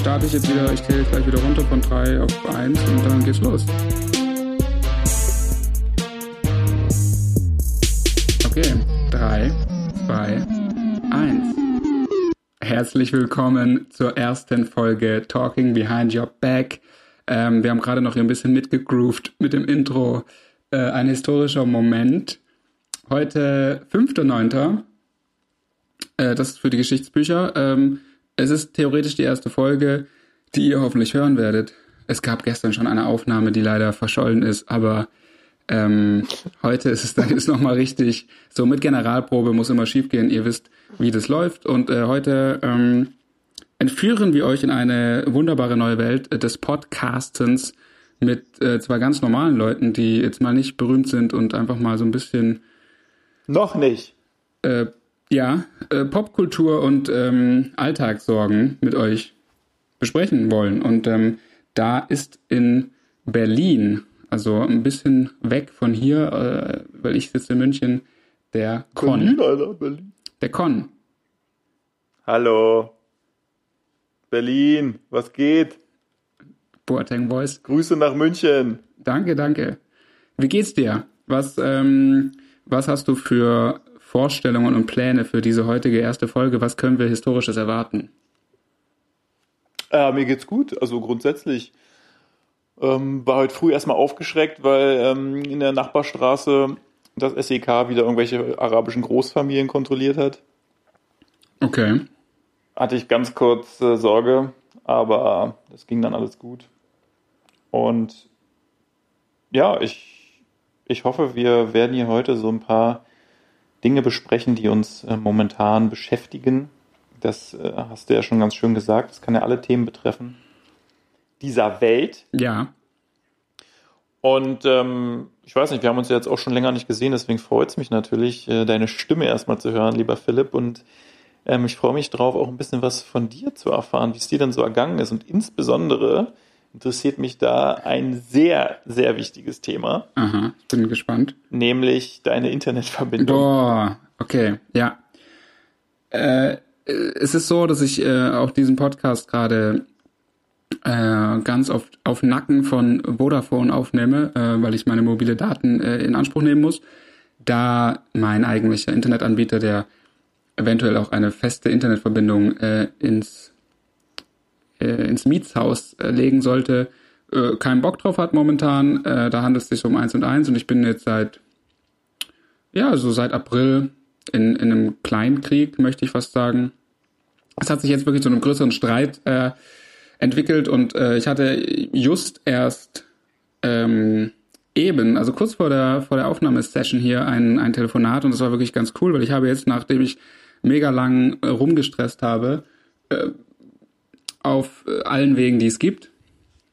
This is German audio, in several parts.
starte ich jetzt wieder, ich zähle gleich wieder runter von 3 auf 1 und dann geht's los. Okay, 3, 2, 1. Herzlich willkommen zur ersten Folge Talking Behind Your Back. Ähm, wir haben gerade noch ein bisschen mitgegroovt mit dem Intro. Äh, ein historischer Moment. Heute 5.9. Äh, das ist für die Geschichtsbücher. Ähm, es ist theoretisch die erste Folge, die ihr hoffentlich hören werdet. Es gab gestern schon eine Aufnahme, die leider verschollen ist, aber ähm, heute ist es dann jetzt nochmal richtig. So mit Generalprobe muss immer schiefgehen. Ihr wisst, wie das läuft. Und äh, heute ähm, entführen wir euch in eine wunderbare neue Welt des Podcastens mit äh, zwei ganz normalen Leuten, die jetzt mal nicht berühmt sind und einfach mal so ein bisschen. Noch nicht. Äh, ja, äh, Popkultur und ähm, Alltagssorgen mit euch besprechen wollen. Und ähm, da ist in Berlin, also ein bisschen weg von hier, äh, weil ich sitze in München, der Con. Berlin, Alter, Berlin. Der Con. Hallo. Berlin, was geht? Boateng Voice. Grüße nach München. Danke, danke. Wie geht's dir? Was, ähm, was hast du für Vorstellungen und Pläne für diese heutige erste Folge? Was können wir Historisches erwarten? Äh, mir geht's gut, also grundsätzlich. Ähm, war heute früh erstmal aufgeschreckt, weil ähm, in der Nachbarstraße das SEK wieder irgendwelche arabischen Großfamilien kontrolliert hat. Okay. Hatte ich ganz kurz äh, Sorge, aber das ging dann alles gut. Und ja, ich, ich hoffe, wir werden hier heute so ein paar Dinge besprechen, die uns äh, momentan beschäftigen. Das äh, hast du ja schon ganz schön gesagt. Das kann ja alle Themen betreffen. Dieser Welt. Ja. Und ähm, ich weiß nicht, wir haben uns ja jetzt auch schon länger nicht gesehen, deswegen freut es mich natürlich, äh, deine Stimme erstmal zu hören, lieber Philipp. Und ähm, ich freue mich drauf, auch ein bisschen was von dir zu erfahren, wie es dir denn so ergangen ist. Und insbesondere interessiert mich da ein sehr, sehr wichtiges Thema. Aha, bin gespannt. Nämlich deine Internetverbindung. Boah, okay, ja. Äh, es ist so, dass ich äh, auch diesen Podcast gerade äh, ganz auf, auf Nacken von Vodafone aufnehme, äh, weil ich meine mobile Daten äh, in Anspruch nehmen muss. Da mein eigentlicher Internetanbieter, der eventuell auch eine feste Internetverbindung äh, ins äh, ins Mietshaus äh, legen sollte, äh, keinen Bock drauf hat momentan. Äh, da handelt es sich um eins und eins und ich bin jetzt seit, ja, so seit April in, in einem Kleinkrieg, möchte ich fast sagen. Es hat sich jetzt wirklich zu einem größeren Streit äh, entwickelt und äh, ich hatte just erst ähm, eben, also kurz vor der, vor der Aufnahmesession hier ein, ein Telefonat und das war wirklich ganz cool, weil ich habe jetzt, nachdem ich mega lang äh, rumgestresst habe, auf äh, allen Wegen, die es gibt,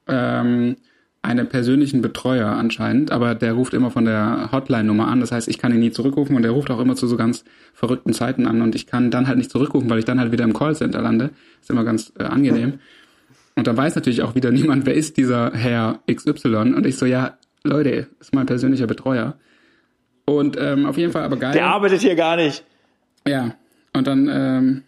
ähm, einen persönlichen Betreuer anscheinend, aber der ruft immer von der Hotline-Nummer an. Das heißt, ich kann ihn nie zurückrufen und der ruft auch immer zu so ganz verrückten Zeiten an und ich kann dann halt nicht zurückrufen, weil ich dann halt wieder im Callcenter lande. Ist immer ganz äh, angenehm. Und dann weiß natürlich auch wieder niemand, wer ist dieser Herr XY. Und ich so, ja, Leute, ist mein persönlicher Betreuer. Und ähm, auf jeden Fall aber geil. Der arbeitet hier gar nicht. Ja. Und dann ähm,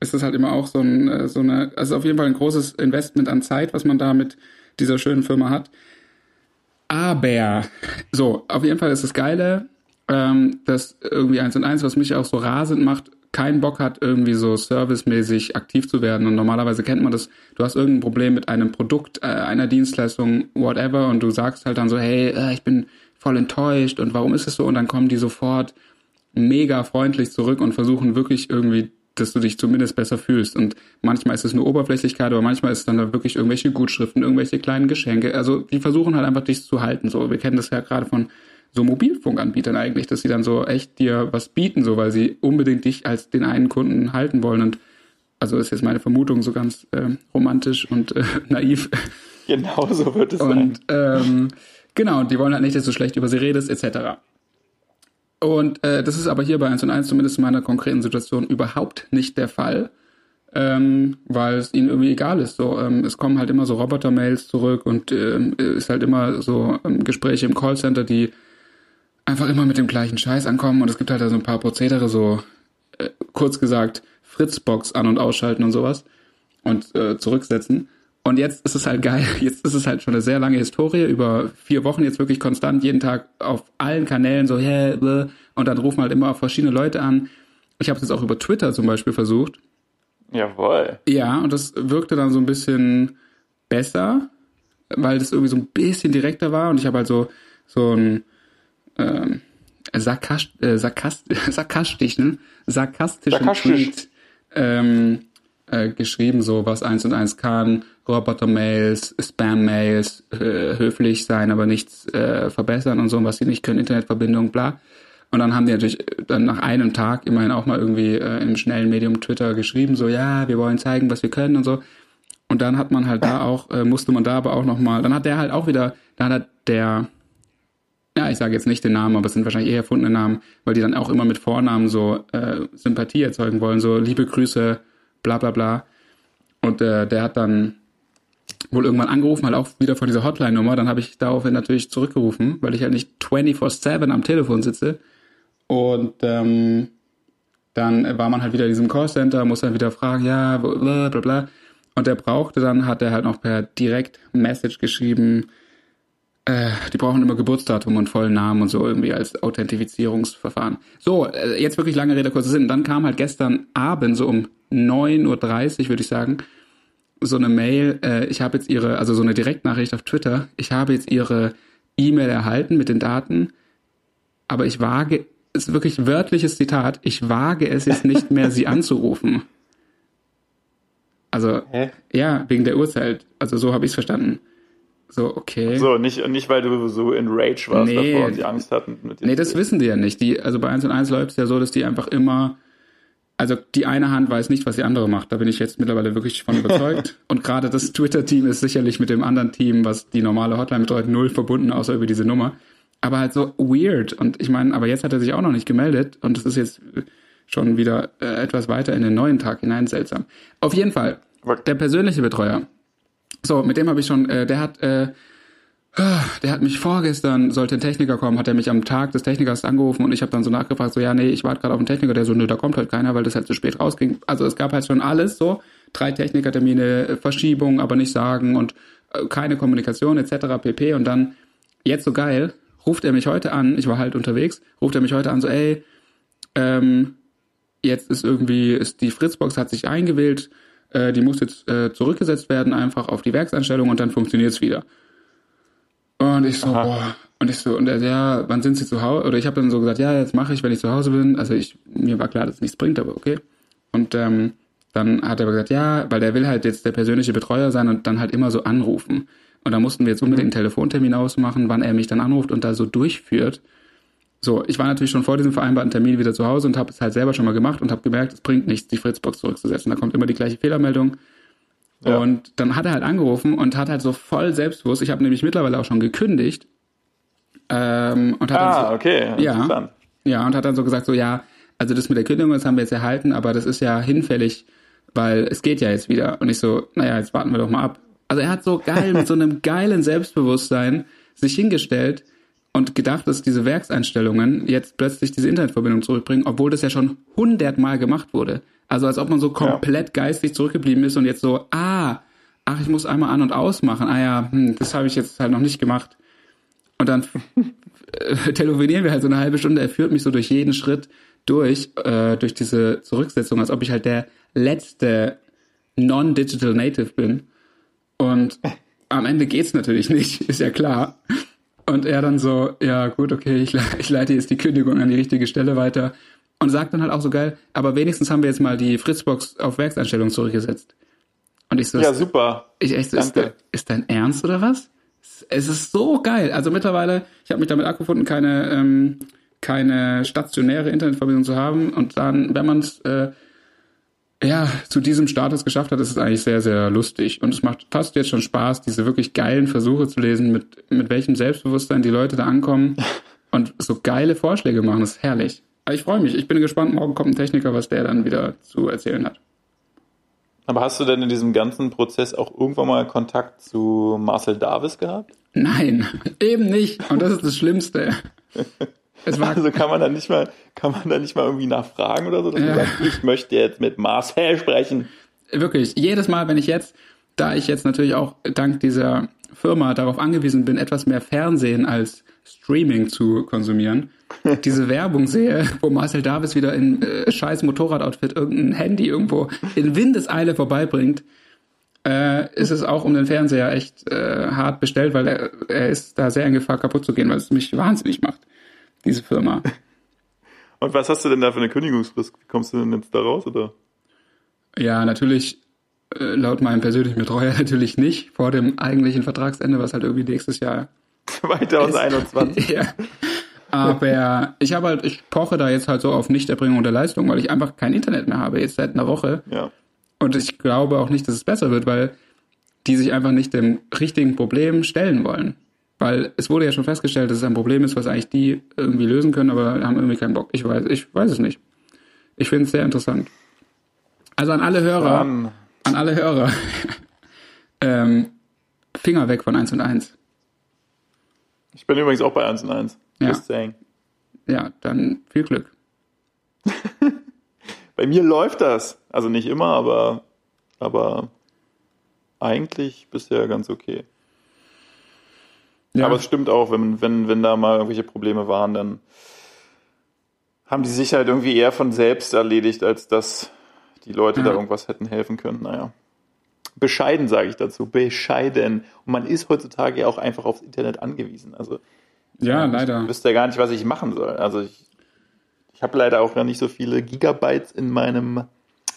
ist das halt immer auch so, ein, äh, so eine, also auf jeden Fall ein großes Investment an Zeit, was man da mit dieser schönen Firma hat. Aber, so, auf jeden Fall ist das Geile, ähm, dass irgendwie eins und eins, was mich auch so rasend macht, keinen Bock hat, irgendwie so servicemäßig aktiv zu werden. Und normalerweise kennt man das, du hast irgendein Problem mit einem Produkt, äh, einer Dienstleistung, whatever, und du sagst halt dann so, hey, äh, ich bin voll enttäuscht und warum ist es so? Und dann kommen die sofort mega freundlich zurück und versuchen wirklich irgendwie dass du dich zumindest besser fühlst. Und manchmal ist es nur Oberflächlichkeit, aber manchmal ist es dann da wirklich irgendwelche Gutschriften, irgendwelche kleinen Geschenke. Also die versuchen halt einfach dich zu halten. So, wir kennen das ja gerade von so Mobilfunkanbietern eigentlich, dass sie dann so echt dir was bieten, so weil sie unbedingt dich als den einen Kunden halten wollen. Und also ist jetzt meine Vermutung so ganz äh, romantisch und äh, naiv. Genau so wird es und, sein. Ähm, genau, die wollen halt nicht, dass du schlecht über sie redest, etc. Und äh, das ist aber hier bei 1 und 1 zumindest in meiner konkreten Situation überhaupt nicht der Fall, ähm, weil es ihnen irgendwie egal ist. So, ähm, es kommen halt immer so Roboter-Mails zurück und ähm, ist halt immer so ähm, Gespräche im Callcenter, die einfach immer mit dem gleichen Scheiß ankommen und es gibt halt da so ein paar Prozedere, so äh, kurz gesagt Fritzbox an- und ausschalten und sowas. und äh, zurücksetzen. Und jetzt ist es halt geil. Jetzt ist es halt schon eine sehr lange Historie, über vier Wochen jetzt wirklich konstant, jeden Tag auf allen Kanälen so, hä, yeah, und dann rufen halt immer verschiedene Leute an. Ich habe es jetzt auch über Twitter zum Beispiel versucht. Jawohl. Ja, und das wirkte dann so ein bisschen besser, weil das irgendwie so ein bisschen direkter war und ich habe halt so, so ein ähm, sarkast, äh, sarkast, sarkastischen, sarkastischen Sarkastisch. Tweet ähm, äh, geschrieben, so was eins und eins kann, Roboter-Mails, Spam-Mails, äh, höflich sein, aber nichts äh, verbessern und so, was sie nicht können, Internetverbindung, bla. Und dann haben die natürlich dann nach einem Tag immerhin auch mal irgendwie äh, im schnellen Medium Twitter geschrieben, so ja, wir wollen zeigen, was wir können und so. Und dann hat man halt da auch, äh, musste man da aber auch nochmal, dann hat der halt auch wieder, da hat der, ja, ich sage jetzt nicht den Namen, aber es sind wahrscheinlich eher erfundene Namen, weil die dann auch immer mit Vornamen so äh, Sympathie erzeugen wollen, so liebe Grüße, bla bla bla. Und äh, der hat dann wohl irgendwann angerufen, halt auch wieder von dieser Hotline-Nummer. Dann habe ich daraufhin natürlich zurückgerufen, weil ich halt nicht 24-7 am Telefon sitze. Und ähm, dann war man halt wieder in diesem Callcenter, muss dann wieder fragen, ja, bla bla bla. Und der brauchte dann, hat er halt noch per Direct-Message geschrieben, äh, die brauchen immer Geburtsdatum und vollen Namen und so irgendwie als Authentifizierungsverfahren. So, äh, jetzt wirklich lange Rede, kurzer Sinn. Dann kam halt gestern Abend, so um 9.30 Uhr, würde ich sagen, so eine Mail, äh, ich habe jetzt ihre, also so eine Direktnachricht auf Twitter, ich habe jetzt ihre E-Mail erhalten mit den Daten, aber ich wage, ist wirklich wörtliches Zitat, ich wage es jetzt nicht mehr, sie anzurufen. Also, Hä? ja, wegen der Uhrzeit. Also so habe ich es verstanden. So, okay. So, nicht, nicht weil du so in Rage warst Nee. davor und sie Angst hatten. Mit Nee, das wissen die ja nicht. Die, also bei 1 und 1 läuft es ja so, dass die einfach immer, also die eine Hand weiß nicht, was die andere macht. Da bin ich jetzt mittlerweile wirklich von überzeugt. und gerade das Twitter-Team ist sicherlich mit dem anderen Team, was die normale Hotline betreut, null verbunden, außer über diese Nummer. Aber halt so weird. Und ich meine, aber jetzt hat er sich auch noch nicht gemeldet und es ist jetzt schon wieder äh, etwas weiter in den neuen Tag hinein seltsam. Auf jeden Fall, der persönliche Betreuer. So, mit dem habe ich schon, äh, der hat, äh, der hat mich vorgestern, sollte ein Techniker kommen, hat er mich am Tag des Technikers angerufen und ich habe dann so nachgefragt, so ja, nee, ich warte gerade auf einen Techniker, der so, nö, da kommt halt keiner, weil das halt zu spät rausging. Also es gab halt schon alles so, drei Technikertermine, äh, Verschiebung, aber nicht sagen und äh, keine Kommunikation etc. pp. Und dann, jetzt so geil, ruft er mich heute an, ich war halt unterwegs, ruft er mich heute an, so ey, ähm, jetzt ist irgendwie, ist die Fritzbox hat sich eingewählt, äh, die muss jetzt äh, zurückgesetzt werden, einfach auf die Werkseinstellung und dann funktioniert's wieder. Und ich so, Aha. boah, und ich so, und er, ja, wann sind Sie zu Hause? Oder ich habe dann so gesagt, ja, jetzt mache ich, wenn ich zu Hause bin. Also ich, mir war klar, dass es nichts bringt, aber okay. Und ähm, dann hat er aber gesagt, ja, weil der will halt jetzt der persönliche Betreuer sein und dann halt immer so anrufen. Und da mussten wir jetzt unbedingt einen Telefontermin ausmachen, wann er mich dann anruft und da so durchführt. So, ich war natürlich schon vor diesem vereinbarten Termin wieder zu Hause und habe es halt selber schon mal gemacht und habe gemerkt, es bringt nichts, die Fritzbox zurückzusetzen. Da kommt immer die gleiche Fehlermeldung. Ja. Und dann hat er halt angerufen und hat halt so voll selbstbewusst, ich habe nämlich mittlerweile auch schon gekündigt, ähm, und hat dann Ah, so, okay. Ja. Ja, und hat dann so gesagt, so ja, also das mit der Kündigung, das haben wir jetzt erhalten, aber das ist ja hinfällig, weil es geht ja jetzt wieder. Und ich so, naja, jetzt warten wir doch mal ab. Also er hat so geil, mit so einem geilen Selbstbewusstsein sich hingestellt und gedacht, dass diese Werkseinstellungen jetzt plötzlich diese Internetverbindung zurückbringen, obwohl das ja schon hundertmal gemacht wurde. Also als ob man so komplett geistig zurückgeblieben ist und jetzt so, ah, ach, ich muss einmal an und aus machen. Ah ja, hm, das habe ich jetzt halt noch nicht gemacht. Und dann äh, telefonieren wir halt so eine halbe Stunde. Er führt mich so durch jeden Schritt durch, äh, durch diese Zurücksetzung, als ob ich halt der letzte non-digital Native bin. Und am Ende geht's natürlich nicht, ist ja klar. Und er dann so, ja gut, okay, ich, ich leite jetzt die Kündigung an die richtige Stelle weiter. Und sagt dann halt auch so geil, aber wenigstens haben wir jetzt mal die Fritzbox auf Werkseinstellung zurückgesetzt. Und ich so, Ja, super. ich echt so, ist, de, ist dein Ernst oder was? Es ist so geil. Also mittlerweile, ich habe mich damit abgefunden, keine, ähm, keine stationäre Internetverbindung zu haben. Und dann, wenn man es äh, ja zu diesem Status geschafft hat, ist es eigentlich sehr, sehr lustig. Und es macht fast jetzt schon Spaß, diese wirklich geilen Versuche zu lesen, mit, mit welchem Selbstbewusstsein die Leute da ankommen und so geile Vorschläge machen. Das ist herrlich. Aber ich freue mich. Ich bin gespannt, morgen kommt ein Techniker, was der dann wieder zu erzählen hat. Aber hast du denn in diesem ganzen Prozess auch irgendwann mal Kontakt zu Marcel Davis gehabt? Nein, eben nicht. Und das ist das Schlimmste. Es war Also kann man da nicht mal, kann man da nicht mal irgendwie nachfragen oder so, dass Ja. sagst, ich möchte jetzt mit Marcel sprechen. wirklich, jedes Mal, wenn ich jetzt, da ich jetzt natürlich auch dank dieser Firma darauf angewiesen bin, etwas mehr Fernsehen als Streaming zu konsumieren, diese Werbung sehe, wo Marcel Davis wieder in äh, scheiß Motorradoutfit irgendein Handy irgendwo in Windeseile vorbeibringt, äh, ist es auch um den Fernseher echt äh, hart bestellt, weil er, er ist da sehr in Gefahr kaputt zu gehen, weil es mich wahnsinnig macht, diese Firma. Und was hast du denn da für eine Kündigungsfrist? Kommst du denn jetzt da raus, oder? Ja, natürlich, äh, laut meinem persönlichen Betreuer natürlich nicht, vor dem eigentlichen Vertragsende, was halt irgendwie nächstes Jahr 2021. ja. Aber ich habe halt, ich poche da jetzt halt so auf Nichterbringung der Leistung, weil ich einfach kein Internet mehr habe, jetzt seit einer Woche. Ja. Und ich glaube auch nicht, dass es besser wird, weil die sich einfach nicht dem richtigen Problem stellen wollen. Weil es wurde ja schon festgestellt, dass es ein Problem ist, was eigentlich die irgendwie lösen können, aber haben irgendwie keinen Bock. Ich weiß, ich weiß es nicht. Ich finde es sehr interessant. Also an alle Hörer, Dann, an alle Hörer, ähm, Finger weg von 1 und 1. ich bin übrigens auch bei 1 und 1. Ja. Just saying. Ja, dann viel Glück. Bei mir läuft das. Also nicht immer, aber, aber eigentlich bisher ganz okay. Ja, Aber es stimmt auch, wenn, wenn, wenn da mal irgendwelche Probleme waren, dann haben die sich halt irgendwie eher von selbst erledigt, als dass die Leute Ja. da irgendwas hätten helfen können. Naja. Bescheiden sage ich dazu, bescheiden. Und man ist heutzutage ja auch einfach aufs Internet angewiesen. Also ja, ich leider. wüsste ja gar nicht, was ich machen soll. Also ich, ich habe leider auch noch nicht so viele Gigabytes in meinem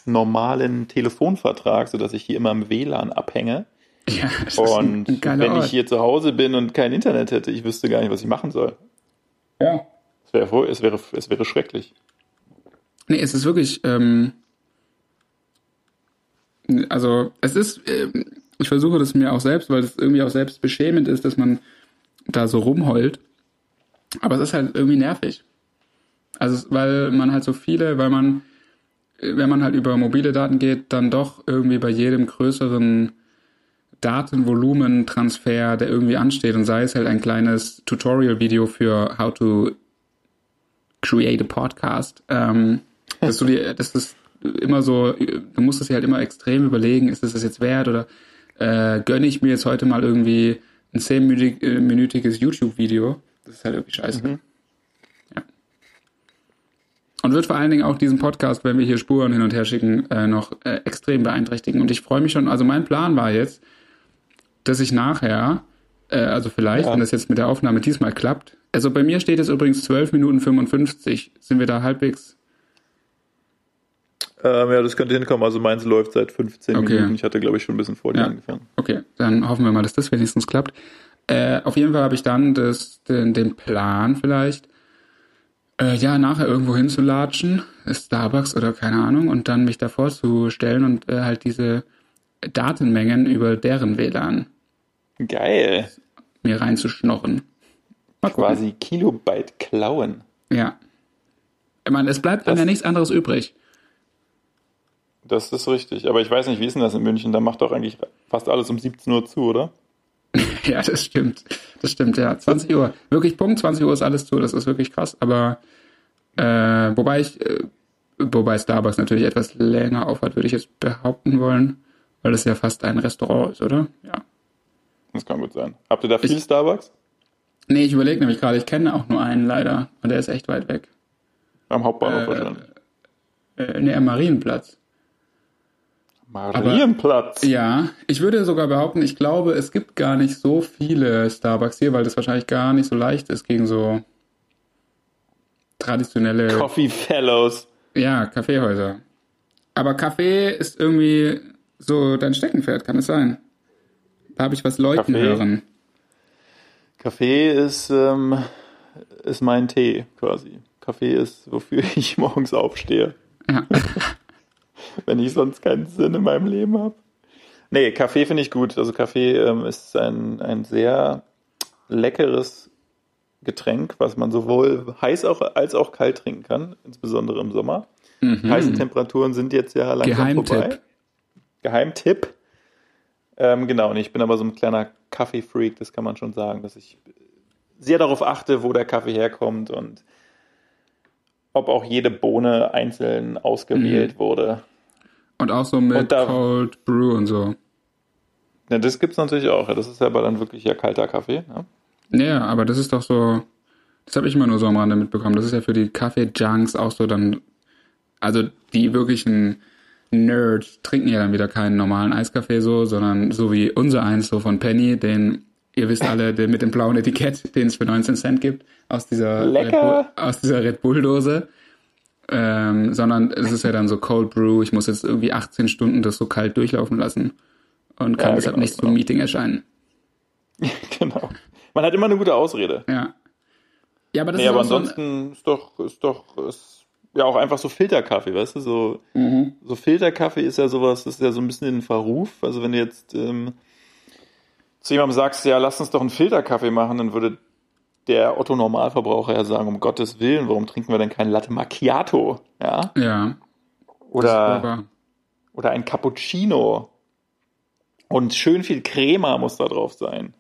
normalen Telefonvertrag, sodass ich hier immer im WLAN abhänge. Ja, das Und ist ein geiler wenn Ort. ich hier zu Hause bin und kein Internet hätte, ich wüsste gar nicht, was ich machen soll. ja. Es wäre, es wäre, es wäre schrecklich. Nee, es ist wirklich, ähm, also es ist, ähm, ich versuche das mir auch selbst, weil es irgendwie auch selbst beschämend ist, dass man da so rumheult. Aber es ist halt irgendwie nervig. Also, weil man halt so viele, weil man, wenn man halt über mobile Daten geht, dann doch irgendwie bei jedem größeren Datenvolumentransfer, der irgendwie ansteht, und sei es halt ein kleines Tutorial-Video für how to create a podcast, ähm, dass du dir, das ist immer so, du musst es dir halt immer extrem überlegen, ist es das jetzt wert oder äh, gönne ich mir jetzt heute mal irgendwie ein zehnminütiges YouTube-Video? Das ist halt irgendwie scheiße. Ja. Und wird vor allen Dingen auch diesen Podcast, wenn wir hier Spuren hin und her schicken, äh, noch äh, extrem beeinträchtigen. Und ich freue mich schon, also mein Plan war jetzt, dass ich nachher, äh, also vielleicht, Ja. wenn das jetzt mit der Aufnahme diesmal klappt, also bei mir steht es übrigens 12 Minuten 55. Sind wir da halbwegs? Ähm, ja, das könnte hinkommen. Also meins läuft seit 15 Okay. Minuten. Ich hatte, glaube ich, schon ein bisschen vor dir Ja. angefangen. Okay, dann hoffen wir mal, dass das wenigstens klappt. Äh, auf jeden Fall habe ich dann das, den, den Plan vielleicht, äh, ja, nachher irgendwo hinzulatschen, Starbucks oder keine Ahnung, und dann mich davor zu stellen und äh, halt diese Datenmengen über deren WLAN Geil. mir reinzuschnorren. Mal gucken. Quasi Kilobyte klauen. Ja. Ich meine, es bleibt dann Das- ja nichts anderes übrig. Das ist richtig. Aber ich weiß nicht, wie ist denn das in München? Da macht doch eigentlich fast alles um 17 Uhr zu, oder? Ja, das stimmt. Das stimmt, ja. 20 Uhr. Wirklich Punkt 20 Uhr ist alles zu. Das ist wirklich krass. Aber äh, wobei ich, äh, wobei Starbucks natürlich etwas länger aufhat, würde ich jetzt behaupten wollen, weil es ja fast ein Restaurant ist, oder? Ja. Das kann gut sein. Habt ihr da viel Ich- Starbucks? Nee, ich überlege nämlich gerade, ich kenne auch nur einen leider. Und der ist echt weit weg. Am Hauptbahnhof Äh, wahrscheinlich. Äh, nee, am Marienplatz. Marienplatz. Ja, ich würde sogar behaupten, ich glaube, es gibt gar nicht so viele Starbucks hier, weil das wahrscheinlich gar nicht so leicht ist gegen so traditionelle Coffee Fellows. Ja, Kaffeehäuser. Aber Kaffee ist irgendwie so dein Steckenpferd, kann es sein? Da habe ich was läuten Kaffee? hören. Kaffee ist, ähm, ist mein Tee quasi. Kaffee ist, wofür ich morgens aufstehe, Ja. wenn ich sonst keinen Sinn in meinem Leben habe. Nee, Kaffee finde ich gut. Also Kaffee ähm, ist ein, ein sehr leckeres Getränk, was man sowohl heiß auch, als auch kalt trinken kann, insbesondere im Sommer. Heiße Temperaturen sind jetzt ja langsam Geheimtipp. vorbei. Geheimtipp. Ähm, genau, und ich bin aber so ein kleiner Kaffee-Freak, das kann man schon sagen, dass ich sehr darauf achte, wo der Kaffee herkommt und ob auch jede Bohne einzeln ausgewählt wurde. Und auch so mit da- Cold Brew und so. Ja, das gibt's natürlich auch. Das ist ja aber dann wirklich ja kalter Kaffee. Ne? Ja, aber das ist doch so, das habe ich immer nur so am Rande mitbekommen. Das ist ja für die Kaffee-Junks auch so dann, also die wirklichen Nerds trinken ja dann wieder keinen normalen Eiskaffee so, sondern so wie unser eins so von Penny, den, ihr wisst alle, den mit dem blauen Etikett, den es für 19 Cent gibt, aus dieser, Lecker. Red Bull, aus dieser Red Bull-Dose. Ähm, sondern es ist ja dann so Cold Brew, ich muss jetzt irgendwie 18 Stunden das so kalt durchlaufen lassen und kann Ja, deshalb genau, nicht genau. zum Meeting erscheinen. genau. Man hat immer eine gute Ausrede. Ja. Ja, aber das Nee, ist aber auch so ein- ansonsten ist doch, ist doch, ist ja auch einfach so Filterkaffee, weißt du? So, Mhm. so Filterkaffee ist ja sowas, das ist ja so ein bisschen in Verruf. Also wenn du jetzt ähm, zu jemandem sagst, ja, lass uns doch einen Filterkaffee machen, dann würde der Otto Normalverbraucher ja sagen, um Gottes Willen, warum trinken wir denn keinen Latte Macchiato? Ja? Ja, Oder, oder ein Cappuccino. Und schön viel Crema muss da drauf sein.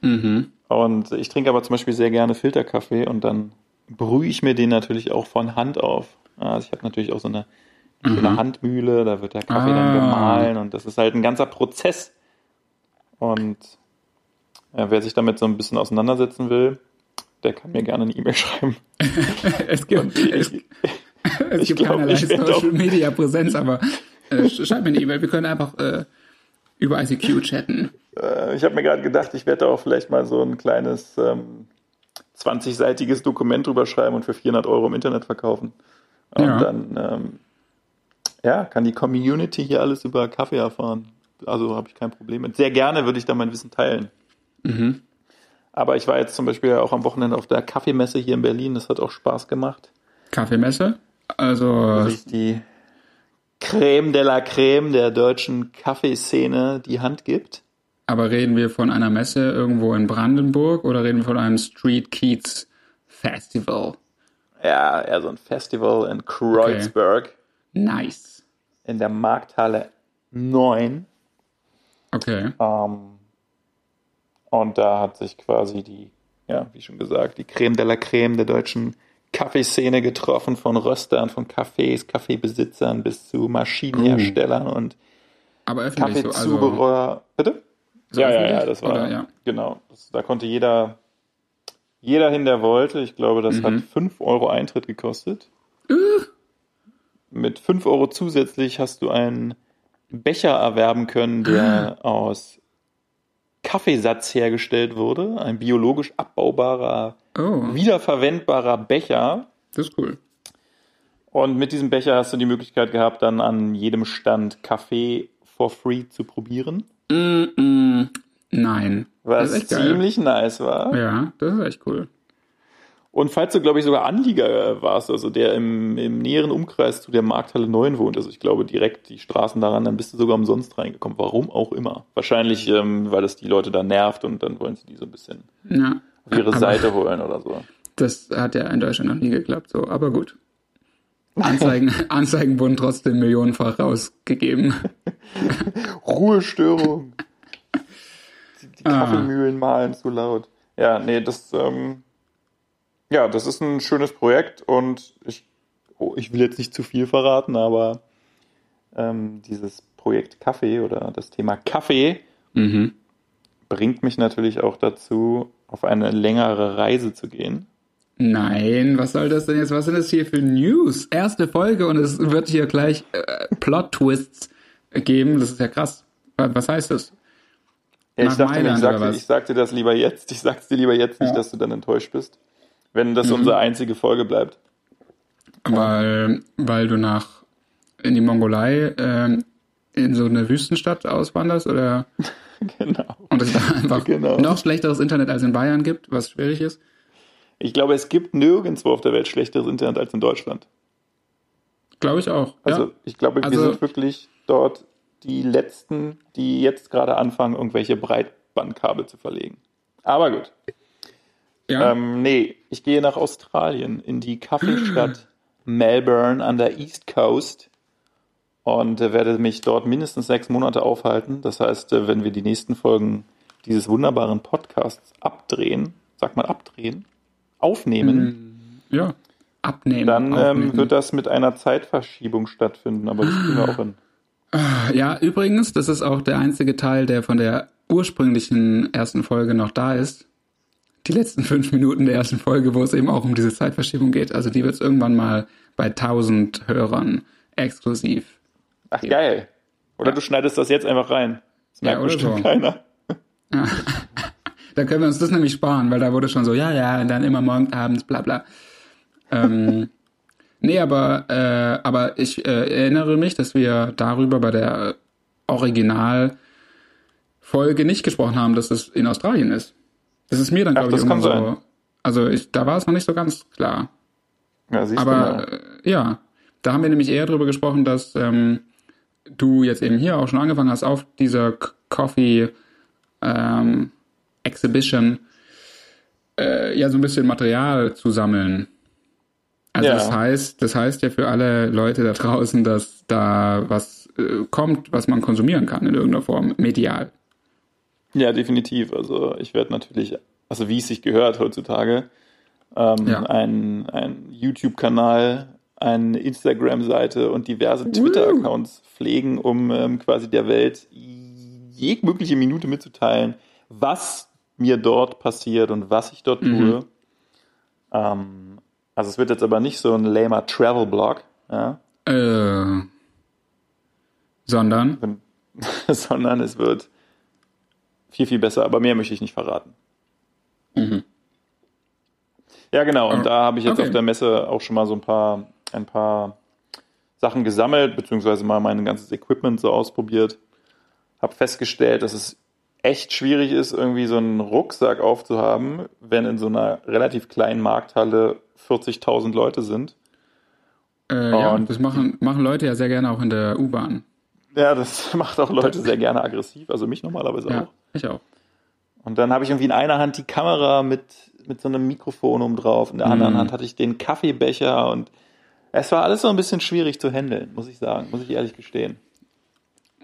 mhm. Und ich trinke aber zum Beispiel sehr gerne Filterkaffee und dann brühe ich mir den natürlich auch von Hand auf. Also ich habe natürlich auch so eine schöne Handmühle, da wird der Kaffee dann Ah. gemahlen und das ist halt ein ganzer Prozess. Und ja, wer sich damit so ein bisschen auseinandersetzen will, der kann mir gerne eine E-Mail schreiben. es gibt, Und es, ich, es ich gibt glaub, keinerlei ich Social auch- Media Präsenz, aber äh, sch- schreib mir eine E-Mail, wir können einfach äh, über ICQ chatten. äh, ich habe mir gerade gedacht, ich werde da auch vielleicht mal so ein kleines ähm, 20-seitiges Dokument drüber schreiben und für 400 Euro im Internet verkaufen. Und Ja. dann ähm, ja, kann die Community hier alles über Kaffee erfahren. Also habe ich kein Problem mit. Sehr gerne würde ich da mein Wissen teilen. Mhm. Aber ich war jetzt zum Beispiel auch am Wochenende auf der Kaffeemesse hier in Berlin. Das hat auch Spaß gemacht. Kaffeemesse? Also, die Creme de la Creme der deutschen Kaffeeszene die Hand gibt. Aber reden wir von einer Messe irgendwo in Brandenburg oder reden wir von einem Street Keats Festival? Ja, eher so ein Festival in Kreuzberg Nice. in der Markthalle 9. Okay. Ähm, und da hat sich quasi die, ja, wie schon gesagt, die Creme de la Creme der deutschen Kaffeeszene getroffen, von Röstern, von Cafés, Kaffeebesitzern bis zu Maschinenherstellern und Aber öffentlich so, also. Bitte? So ja, ja, ja, das war, Oder, ja. genau. Das, da konnte jeder, jeder hin, der wollte. Ich glaube, das Mhm. hat 5 Euro Eintritt gekostet. Mit 5 Euro zusätzlich hast du einen Becher erwerben können, der aus Kaffeesatz hergestellt wurde. Ein biologisch abbaubarer, oh, wiederverwendbarer Becher. das ist cool. Und mit diesem Becher hast du die Möglichkeit gehabt, dann an jedem Stand Kaffee for free zu probieren. Mm, mm, nein. Was das ist echt geil. ziemlich nice war. Ja, das ist echt cool. Und falls du, glaube ich, sogar Anlieger warst, also der im, im näheren Umkreis zu der Markthalle 9 wohnt, also ich glaube direkt die Straßen daran, dann bist du sogar umsonst reingekommen. Warum auch immer. Wahrscheinlich, ähm, weil es die Leute da nervt und dann wollen sie die so ein bisschen Ja. auf ihre Seite holen oder so. Das hat ja in Deutschland noch nie geklappt, so, aber gut. Anzeigen, Anzeigen wurden trotzdem millionenfach rausgegeben. Ruhestörung. Die, die Ah. Kaffeemühlen mahlen zu laut. Ja, nee, das, ähm, ja, das ist ein schönes Projekt und ich, oh, ich will jetzt nicht zu viel verraten, aber ähm, dieses Projekt Kaffee oder das Thema Kaffee Mhm. bringt mich natürlich auch dazu, auf eine längere Reise zu gehen. Nein, was soll das denn jetzt? Was sind das hier für News? Erste Folge und es wird hier gleich äh, Plot-Twists geben. Das ist ja krass. Was heißt das? Ja, ich dachte, ich Mailand sag, oder dir, was? ich sag dir das lieber jetzt. Ich sag's dir lieber jetzt nicht, Ja. dass du dann enttäuscht bist. Wenn das Mhm. unsere einzige Folge bleibt. Weil, weil du nach in die Mongolei ähm, in so eine Wüstenstadt auswanderst oder genau. und es da einfach Genau. noch schlechteres Internet als in Bayern gibt, was schwierig ist. Ich glaube, es gibt nirgendwo auf der Welt schlechteres Internet als in Deutschland. Glaube ich auch. Also ja. ich glaube, wir Also- sind wirklich dort die Letzten, die jetzt gerade anfangen, irgendwelche Breitbandkabel zu verlegen. Aber gut. ja. Ähm, nee, ich gehe nach Australien, in die Kaffeestadt Melbourne an der East Coast und äh, werde mich dort mindestens sechs Monate aufhalten. Das heißt, äh, wenn wir die nächsten Folgen dieses wunderbaren Podcasts abdrehen, sag mal abdrehen, aufnehmen, ja. Abnehmen. dann ähm, wird das mit einer Zeitverschiebung stattfinden, aber das kriegen wir auch hin. Ja, übrigens, das ist auch der einzige Teil, der von der ursprünglichen ersten Folge noch da ist. Die letzten fünf Minuten der ersten Folge, wo es eben auch um diese Zeitverschiebung geht. Also die wird es irgendwann mal bei 1000 Hörern exklusiv. Ach, geil. Oder ja. du schneidest das jetzt einfach rein. Das merkt ja, bestimmt so. keiner. Ja. da können wir uns das nämlich sparen, weil da wurde schon so, ja, ja, und dann immer morgens, abends, bla bla. ähm, nee, aber, äh, aber ich äh, erinnere mich, dass wir darüber bei der Originalfolge nicht gesprochen haben, dass es in Australien ist. Das ist mir dann, glaube ich, irgendwann so. Sein. Also ich, da war es noch nicht so ganz klar. Ja, siehst aber du äh, ja, da haben wir nämlich eher darüber gesprochen, dass ähm, du jetzt eben hier auch schon angefangen hast, auf dieser Coffee ähm, Exhibition äh, ja so ein bisschen Material zu sammeln. Also ja. das heißt, das heißt ja für alle Leute da draußen, dass da was äh, kommt, was man konsumieren kann in irgendeiner Form, medial. Ja, definitiv. Also ich werde natürlich, also wie es sich gehört heutzutage, ähm, ja. ein, ein YouTube-Kanal, eine Instagram-Seite und diverse Twitter-Accounts pflegen, um ähm, quasi der Welt jegliche Minute mitzuteilen, was mir dort passiert und was ich dort mhm. tue. Ähm, also es wird jetzt aber nicht so ein lamer Travel-Blog, ja? Äh, sondern? sondern es wird viel, viel besser, aber mehr möchte ich nicht verraten. Mhm. Ja, genau, und da habe ich jetzt okay. auf der Messe auch schon mal so ein paar, ein paar Sachen gesammelt, beziehungsweise mal mein ganzes Equipment so ausprobiert. Habe festgestellt, dass es echt schwierig ist, irgendwie so einen Rucksack aufzuhaben, wenn in so einer relativ kleinen Markthalle 40.000 Leute sind. Äh, ja, das machen, machen Leute ja sehr gerne auch in der U-Bahn. Ja, das macht auch Leute sehr gerne aggressiv, also mich normalerweise ja, auch. Ich auch. Und dann habe ich irgendwie in einer Hand die Kamera mit, mit so einem Mikrofon um drauf, in der anderen mm. Hand hatte ich den Kaffeebecher und es war alles so ein bisschen schwierig zu handeln, muss ich sagen, muss ich ehrlich gestehen.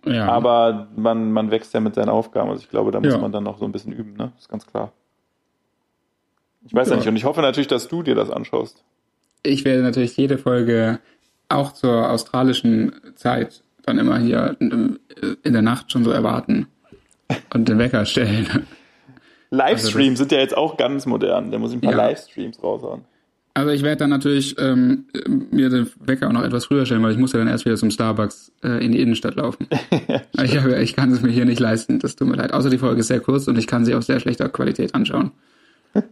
Ja. Aber man, man wächst ja mit seinen Aufgaben. Also ich glaube, da muss ja. man dann noch so ein bisschen üben, ne? Ist ganz klar. Ich weiß ja. ja nicht. Und ich hoffe natürlich, dass du dir das anschaust. Ich werde natürlich jede Folge auch zur australischen Zeit dann immer hier in der Nacht schon so erwarten und den Wecker stellen. Livestreams also sind ja jetzt auch ganz modern. Da muss ich ein paar ja. Livestreams raushauen. Also ich werde dann natürlich ähm, mir den Wecker auch noch etwas früher stellen, weil ich muss ja dann erst wieder zum Starbucks äh, in die Innenstadt laufen. ich, hab, ich kann es mir hier nicht leisten, das tut mir leid. Außer die Folge ist sehr kurz und ich kann sie auf sehr schlechter Qualität anschauen.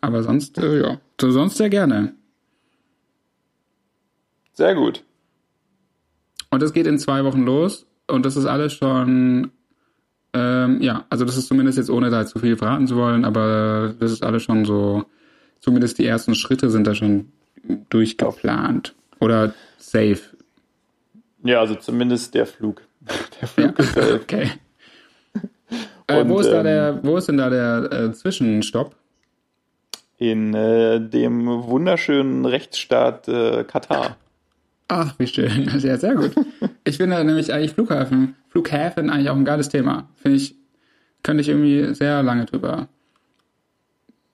Aber sonst, äh, ja, so sonst sehr gerne. Sehr gut. Und es geht in zwei Wochen los und das ist alles schon, ähm, ja, also das ist zumindest jetzt ohne da zu viel verraten zu wollen, aber das ist alles schon so zumindest die ersten Schritte sind da schon durchgeplant oder safe. Ja, also zumindest der Flug. Der Flug ja. ist safe. Okay. Äh, wo, ist ähm, da der, wo ist denn da der äh, Zwischenstopp? In äh, dem wunderschönen Rechtsstaat äh, Katar. Ach, wie schön. Ja, sehr gut. Ich finde nämlich eigentlich Flughafen, Flughäfen eigentlich auch ein geiles Thema. Finde ich, könnte ich irgendwie sehr lange drüber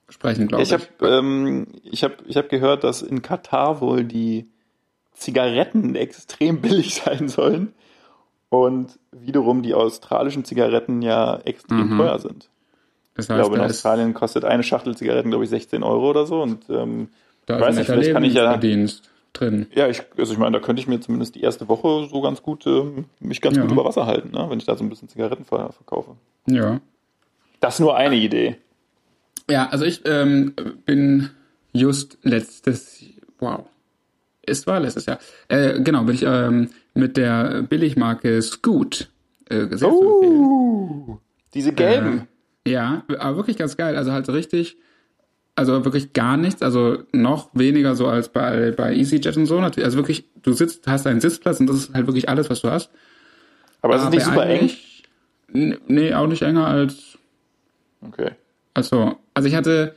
sprechen, glaube ich. Ich habe ähm, ich hab, ich hab gehört, dass in Katar wohl die Zigaretten extrem billig sein sollen und wiederum die australischen Zigaretten ja extrem mhm. teuer sind. Das heißt, ich glaube, in Australien kostet eine Schachtel Zigaretten, glaube ich, 16 Euro oder so. Und ähm, da weiß nicht, vielleicht kann ich ja drin. Ja, ich, also ich meine, da könnte ich mir zumindest die erste Woche so ganz gut ähm, mich ganz ja. gut über Wasser halten, ne? wenn ich da so ein bisschen Zigaretten verkaufe. Ja. Das ist nur eine Idee. Ja, also ich ähm, bin just letztes, wow, es war letztes Jahr, äh, genau, bin ich ähm, mit der Billigmarke Scoot äh, sehr oh, Diese gelben. Äh, ja, aber wirklich ganz geil. Also halt so richtig, also wirklich gar nichts, also noch weniger so als bei, bei EasyJet und so. Natürlich, also wirklich, du sitzt, hast einen Sitzplatz und das ist halt wirklich alles, was du hast. Aber es ist nicht super eng? Nee, auch nicht enger als. Okay. Also, also ich hatte,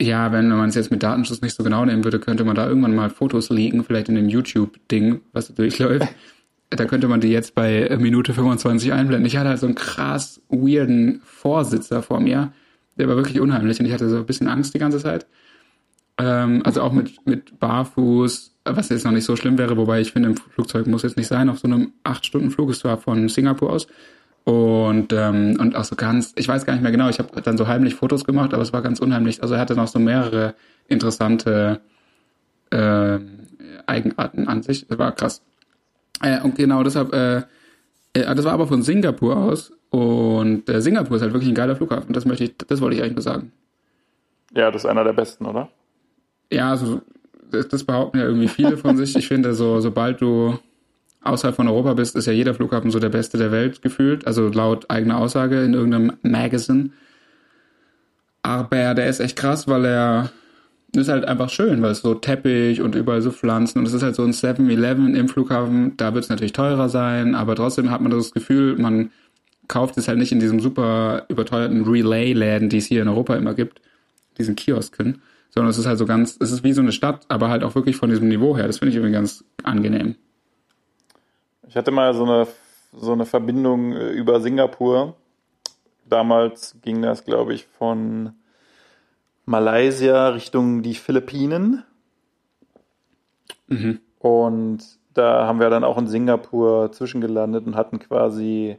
ja, wenn man es jetzt mit Datenschutz nicht so genau nehmen würde, könnte man da irgendwann mal Fotos liegen, vielleicht in dem YouTube-Ding, was durchläuft. da könnte man die jetzt bei Minute 25 einblenden. Ich hatte halt so einen krass weirden Vorsitzer vor mir. Der war wirklich unheimlich und ich hatte so ein bisschen Angst die ganze Zeit. Ähm, also auch mit, mit Barfuß, was jetzt noch nicht so schlimm wäre, wobei ich finde, im Flugzeug muss jetzt nicht sein, auf so einem 8-Stunden-Flug, es war von Singapur aus. Und, ähm, und auch so ganz, ich weiß gar nicht mehr genau, ich habe dann so heimlich Fotos gemacht, aber es war ganz unheimlich. Also er hatte noch so mehrere interessante äh, Eigenarten an sich. Das war krass. Äh, und genau deshalb, äh, äh, das war aber von Singapur aus. Und äh, Singapur ist halt wirklich ein geiler Flughafen. Das möchte ich, das wollte ich eigentlich nur sagen. Ja, das ist einer der besten, oder? Ja, also das, das behaupten ja irgendwie viele von sich. Ich finde, so sobald du außerhalb von Europa bist, ist ja jeder Flughafen so der beste der Welt gefühlt. Also laut eigener Aussage in irgendeinem Magazine. Aber der ist echt krass, weil er ist halt einfach schön, weil es so Teppich und überall so Pflanzen und es ist halt so ein 7-Eleven im Flughafen. Da wird es natürlich teurer sein, aber trotzdem hat man das Gefühl, man kauft es halt nicht in diesem super überteuerten Relay-Läden, die es hier in Europa immer gibt, diesen Kiosken, sondern es ist halt so ganz, es ist wie so eine Stadt, aber halt auch wirklich von diesem Niveau her. Das finde ich irgendwie ganz angenehm. Ich hatte mal so eine, so eine Verbindung äh, über Singapur. Damals ging das, glaube ich, von Malaysia Richtung die Philippinen. Mhm. Und da haben wir dann auch in Singapur zwischengelandet und hatten quasi,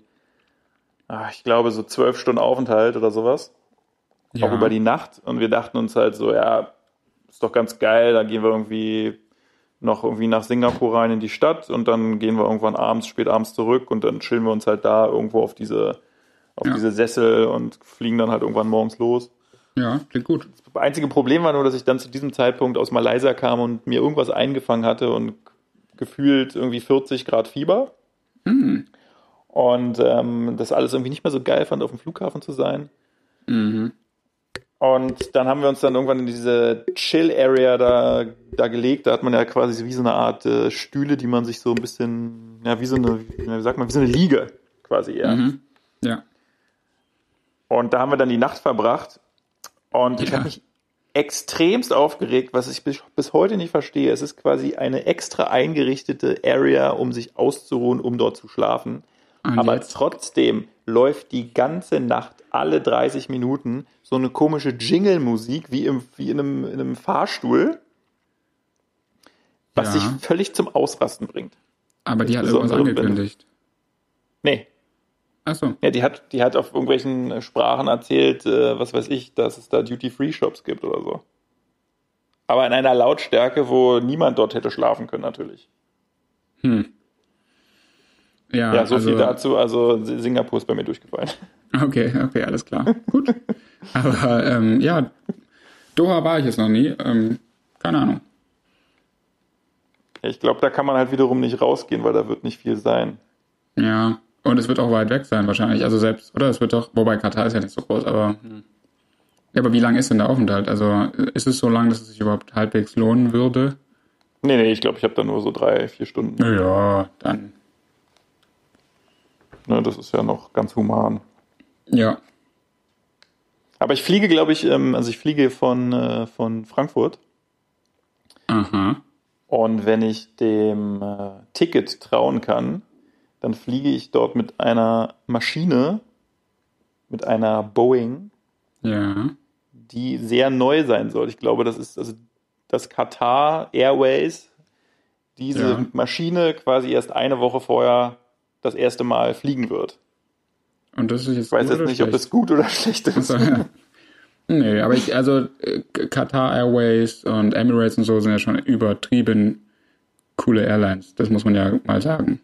ach, ich glaube, so zwölf Stunden Aufenthalt oder sowas. Ja. Auch über die Nacht. Und wir dachten uns halt so, ja, ist doch ganz geil, da gehen wir irgendwie noch irgendwie nach Singapur rein in die Stadt und dann gehen wir irgendwann abends, spät abends zurück und dann chillen wir uns halt da irgendwo auf diese, auf ja. diese Sessel und fliegen dann halt irgendwann morgens los. Ja, klingt gut. Das einzige Problem war nur, dass ich dann zu diesem Zeitpunkt aus Malaysia kam und mir irgendwas eingefangen hatte und gefühlt irgendwie 40 Grad Fieber. Mhm. Und ähm, das alles irgendwie nicht mehr so geil fand, auf dem Flughafen zu sein. Mhm. Und dann haben wir uns dann irgendwann in diese Chill-Area da, da gelegt. Da hat man ja quasi wie so eine Art äh, Stühle, die man sich so ein bisschen, ja, wie so eine, wie sagt man, wie so eine Liege quasi eher. Mhm. Ja. Und da haben wir dann die Nacht verbracht. Und ich habe mich extremst aufgeregt, was ich bis, bis heute nicht verstehe. Es ist quasi eine extra eingerichtete Area, um sich auszuruhen, um dort zu schlafen. Und Aber jetzt? trotzdem läuft die ganze Nacht alle 30 Minuten so eine komische Jingle-Musik wie, im, wie in, einem, in einem Fahrstuhl, was ja. sich völlig zum Ausrasten bringt. Aber die hat irgendwas angekündigt. Nee, Ach so. Ja, die hat, die hat auf irgendwelchen Sprachen erzählt, äh, was weiß ich, dass es da Duty-Free-Shops gibt oder so. Aber in einer Lautstärke, wo niemand dort hätte schlafen können, natürlich. Hm. Ja, ja so also, viel dazu. Also Singapur ist bei mir durchgefallen. Okay, okay, alles klar. Gut. Aber ähm, ja, Doha war ich jetzt noch nie. Ähm, keine Ahnung. Ich glaube, da kann man halt wiederum nicht rausgehen, weil da wird nicht viel sein. Ja, und es wird auch weit weg sein wahrscheinlich. Also selbst, oder es wird doch, wobei Katar ist ja nicht so groß, aber. Ja, aber wie lang ist denn der Aufenthalt? Also ist es so lang, dass es sich überhaupt halbwegs lohnen würde? Nee, nee, ich glaube, ich habe da nur so drei, vier Stunden. Ja, dann. Ne, das ist ja noch ganz human. Ja. Aber ich fliege, glaube ich, ähm, also ich fliege von, äh, von Frankfurt. Aha. Und wenn ich dem äh, Ticket trauen kann, dann fliege ich dort mit einer Maschine, mit einer Boeing, ja. die sehr neu sein soll. Ich glaube, das ist also das Qatar Airways, diese ja. Maschine quasi erst eine Woche vorher das erste Mal fliegen wird. Und das ist jetzt ich weiß jetzt nicht, schlecht? ob das gut oder schlecht ist. Also, ja. Nee, aber ich, also äh, Qatar Airways und Emirates und so sind ja schon übertrieben coole Airlines. Das muss man ja mal sagen.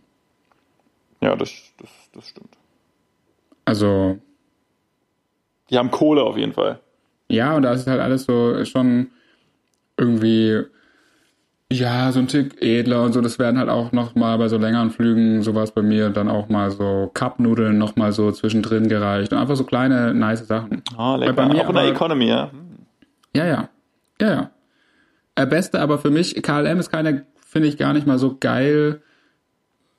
Ja, das, das, das stimmt. Also. Die haben Kohle auf jeden Fall. Ja, und da ist halt alles so schon irgendwie, ja, so ein Tick edler und so. Das werden halt auch nochmal bei so längeren Flügen sowas bei mir dann auch mal so Cup-Nudeln nochmal so zwischendrin gereicht. Und einfach so kleine, nice Sachen. Ah, oh, lecker. Bei mir auch in der Economy, ja. Ja, ja. Ja, ja. Äh, Beste aber für mich, KLM ist keine, finde ich gar nicht mal so geil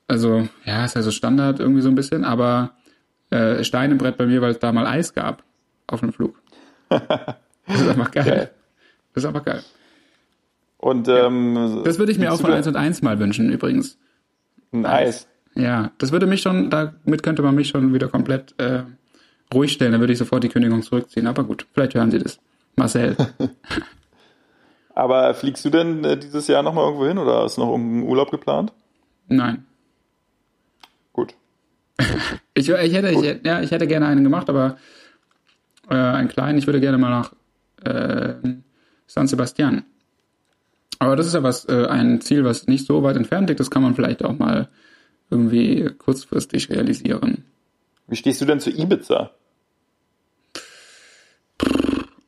also, ja, ist ja so Standard irgendwie so ein bisschen, aber äh, Stein im Brett bei mir, weil es da mal Eis gab auf dem Flug. das ist einfach geil. geil. Das ist einfach geil. Und ähm, das würde ich mir auch von 1 und 1 mal wünschen, übrigens. Ein Eis. Ja, das würde mich schon, damit könnte man mich schon wieder komplett äh, ruhig stellen, dann würde ich sofort die Kündigung zurückziehen. Aber gut, vielleicht hören Sie das. Marcel. Aber fliegst du denn äh, dieses Jahr nochmal irgendwo hin oder hast du noch irgendeinen Urlaub geplant? Nein. Gut. Ich, ich, hätte, ich, ja, ich hätte gerne einen gemacht, aber äh, einen kleinen. Ich würde gerne mal nach äh, San Sebastian. Aber das ist ja was, äh, ein Ziel, was nicht so weit entfernt liegt. Das kann man vielleicht auch mal irgendwie kurzfristig realisieren. Wie stehst du denn zu Ibiza?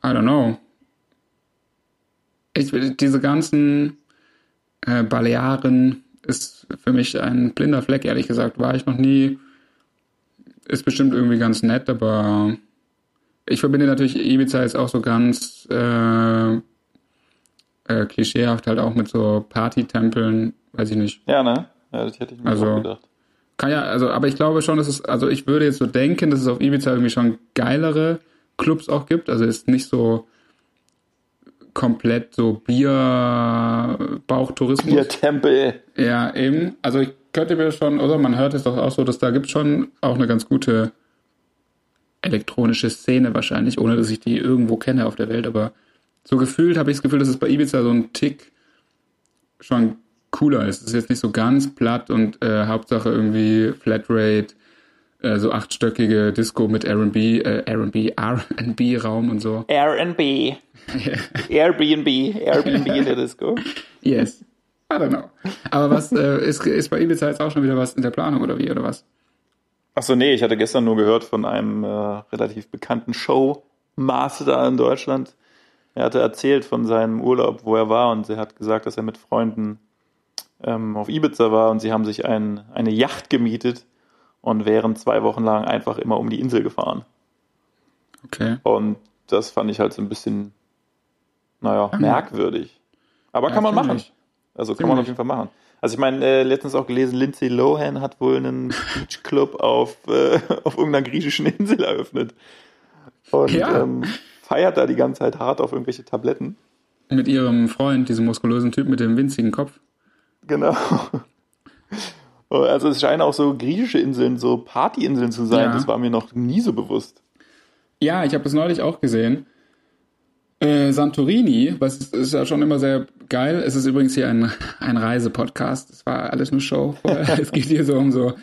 I don't know. Ich, diese ganzen äh, Balearen ist für mich ein blinder Fleck, ehrlich gesagt. War ich noch nie. Ist bestimmt irgendwie ganz nett, aber ich verbinde natürlich Ibiza jetzt auch so ganz äh, äh, klischeehaft halt auch mit so Partytempeln, weiß ich nicht. Ja, ne? Ja, das hätte ich mir Also- auch gedacht. Kann ja, also, aber ich glaube schon, dass es, also ich würde jetzt so denken, dass es auf Ibiza irgendwie schon geilere Clubs auch gibt. Also ist nicht so komplett so Bier-Bauchtourismus. Ihr Tempel. Ja, eben. Also ich könnte mir schon, oder man hört es doch auch so, dass da gibt schon auch eine ganz gute elektronische Szene wahrscheinlich, ohne dass ich die irgendwo kenne auf der Welt, aber so gefühlt habe ich das Gefühl, dass es bei Ibiza so ein Tick schon cooler ist. Es ist jetzt nicht so ganz platt und äh, Hauptsache irgendwie Flatrate, äh, so achtstöckige Disco mit R&B, äh, R&B, R&B-Raum und so. Airbnb. Airbnb. Airbnb in der Disco. Yes. I don't know. Aber was, äh, ist, ist bei Ibiza jetzt auch schon wieder was in der Planung oder wie, oder was? Achso, nee, ich hatte gestern nur gehört von einem äh, relativ bekannten Showmaster in Deutschland. Er hatte erzählt von seinem Urlaub, wo er war, und er hat gesagt, dass er mit Freunden ähm, auf Ibiza war und sie haben sich ein, eine Yacht gemietet und wären zwei Wochen lang einfach immer um die Insel gefahren. Okay. Und das fand ich halt so ein bisschen, naja, merkwürdig. Aber kann man machen. Also kann man auf jeden Fall machen. Also ich meine, äh, letztens auch gelesen, Lindsay Lohan hat wohl einen Beachclub auf, äh, auf irgendeiner griechischen Insel eröffnet. Und Ja. ähm, feiert da die ganze Zeit hart auf irgendwelche Tabletten. Mit ihrem Freund, diesem muskulösen Typ mit dem winzigen Kopf. Genau. Also es scheinen auch so griechische Inseln, so Partyinseln zu sein. Ja. Das war mir noch nie so bewusst. Ja, ich habe das neulich auch gesehen. Äh, Santorini, was ist, ist ja schon immer sehr geil. Es ist übrigens hier ein, ein Reisepodcast. Es war alles nur Show. es geht hier so um so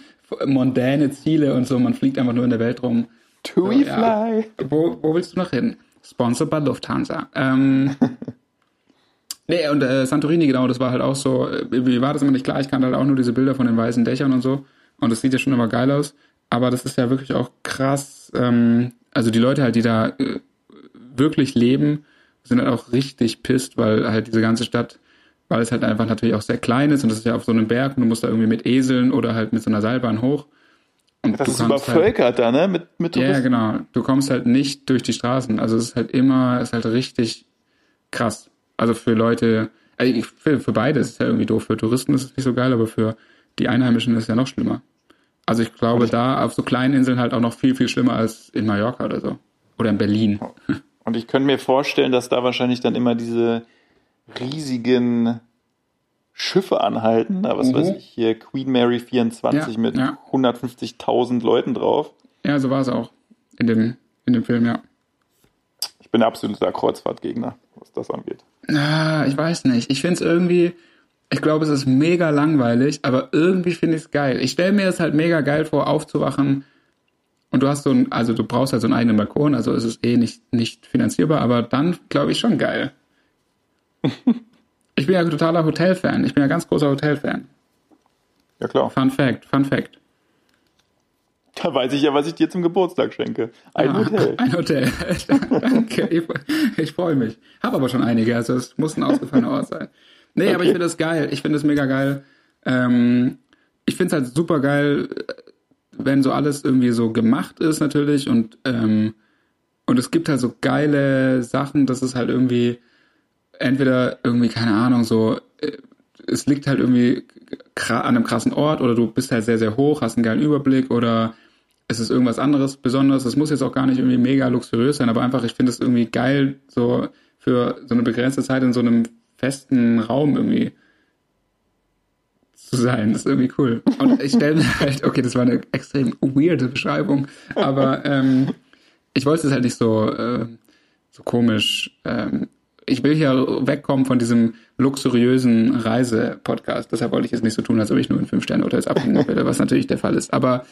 mondäne Ziele und so. Man fliegt einfach nur in der Welt rum. Tui Ja. Fly. Wo, wo willst du noch hin? Sponsored by Lufthansa. Ähm, nee, und äh, Santorini, genau, das war halt auch so, äh, wie war das immer nicht klar? Ich kannte halt auch nur diese Bilder von den weißen Dächern und so. Und das sieht ja schon immer geil aus. Aber das ist ja wirklich auch krass. Ähm, also die Leute halt, die da äh, wirklich leben, sind halt auch richtig pisst, weil halt diese ganze Stadt, weil es halt einfach natürlich auch sehr klein ist und das ist ja auf so einem Berg und du musst da irgendwie mit Eseln oder halt mit so einer Seilbahn hoch. Und Das ist halt, übervölkert da, ne? Mit, mit ja, genau. Du kommst halt nicht durch die Straßen. Also es ist halt immer, es ist halt richtig krass. Also für Leute, also ich- für, für beide ist es ja irgendwie doof. Für Touristen ist es nicht so geil, aber für die Einheimischen ist es ja noch schlimmer. Also ich glaube, da auf so kleinen Inseln halt auch noch viel, viel schlimmer als in Mallorca oder so. Oder in Berlin. Und ich könnte mir vorstellen, dass da wahrscheinlich dann immer diese riesigen Schiffe anhalten. Na, was Mhm. weiß ich, hier Queen Mary 24 Ja, mit ja. 150.000 Leuten drauf. Ja, so war es auch in dem, in dem Film, ja. Ich bin absoluter Kreuzfahrtgegner, was das angeht. Ah, ich weiß nicht. Ich finde es irgendwie, ich glaube, es ist mega langweilig, aber irgendwie finde ich es geil. Ich stelle mir es halt mega geil vor, aufzuwachen und du hast so ein, also du brauchst halt so einen eigenen Balkon, also es ist eh nicht, nicht finanzierbar, aber dann glaube ich schon geil. ich bin ja totaler Hotelfan. Ich bin ja ganz großer Hotelfan. Ja klar. Fun Fact, Fun Fact. Da weiß ich ja, was ich dir zum Geburtstag schenke. Ein Ah, Hotel. Ein Hotel. Danke. Ich, ich freue mich. Hab aber schon einige, also es muss ein ausgefallener Ort sein. Nee, aber ich Okay. finde das geil. Ich finde es mega geil. Ähm, ich finde es halt super geil, wenn so alles irgendwie so gemacht ist natürlich und ähm, und es gibt halt so geile Sachen, dass es halt irgendwie entweder irgendwie keine Ahnung so äh, es liegt halt irgendwie an einem krassen Ort oder du bist halt sehr sehr hoch, hast einen geilen Überblick oder es ist irgendwas anderes Besonderes. Es muss jetzt auch gar nicht irgendwie mega luxuriös sein, aber einfach ich finde es irgendwie geil so für so eine begrenzte Zeit in so einem festen Raum irgendwie zu sein. Das ist irgendwie cool. Und ich stelle mir halt, okay, das war eine extrem weirde Beschreibung, aber ähm, ich wollte es halt nicht so, äh, so komisch ähm, ich will hier wegkommen von diesem luxuriösen Reise-Podcast. Deshalb wollte ich es nicht so tun, als ob ich nur in Fünf-Sterne-Hotels abhängen will, was natürlich der Fall ist. Aber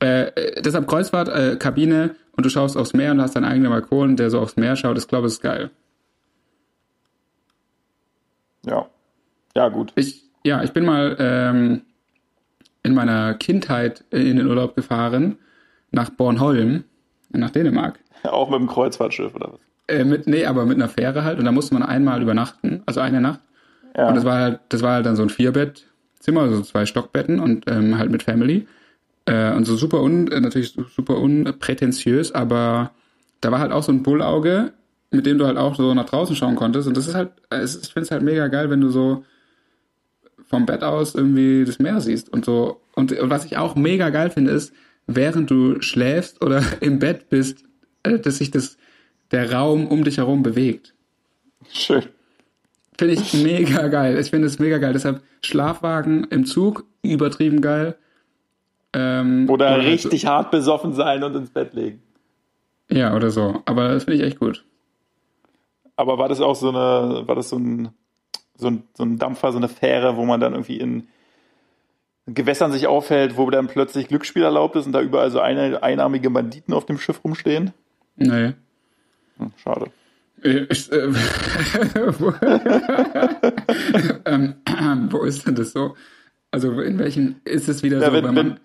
äh, deshalb Kreuzfahrt, äh, Kabine und du schaust aufs Meer und hast deinen eigenen Balkon, der so aufs Meer schaut. Ich glaube, das ist geil. Ja. Ja, gut. Ich, ja, ich bin mal ähm, in meiner Kindheit in den Urlaub gefahren nach Bornholm, nach Dänemark. Auch mit dem Kreuzfahrtschiff oder was? Äh, mit, nee, aber mit einer Fähre halt. Und da musste man einmal übernachten, also eine Nacht. Ja. Und das war halt, das war halt dann so ein Vierbettzimmer, also zwei Stockbetten und ähm, halt mit Family. Äh, und so super un, äh, natürlich super unprätentiös, aber da war halt auch so ein Bullauge, mit dem du halt auch so nach draußen schauen konntest. Und das ist halt, es ich finde es halt mega geil, wenn du so vom Bett aus irgendwie das Meer siehst und so. Und, und was ich auch mega geil finde, ist, während du schläfst oder im Bett bist, äh, dass sich das, der Raum um dich herum bewegt. Schön. Finde ich mega geil. Ich finde es mega geil. Deshalb Schlafwagen im Zug, übertrieben geil. Ähm, oder, oder, richtig so. hart besoffen sein und ins Bett legen. Ja, oder so. Aber das finde ich echt gut. Aber war das auch so eine, war das so ein, so ein, so ein Dampfer, so eine Fähre, wo man dann irgendwie in Gewässern sich aufhält, wo dann plötzlich Glücksspiel erlaubt ist und da überall so eine, einarmige Banditen auf dem Schiff rumstehen? Nee. Hm, schade. Ich, äh, wo, ähm, wo ist denn das so? Also in welchen ist es wieder ja, so, wenn, wenn man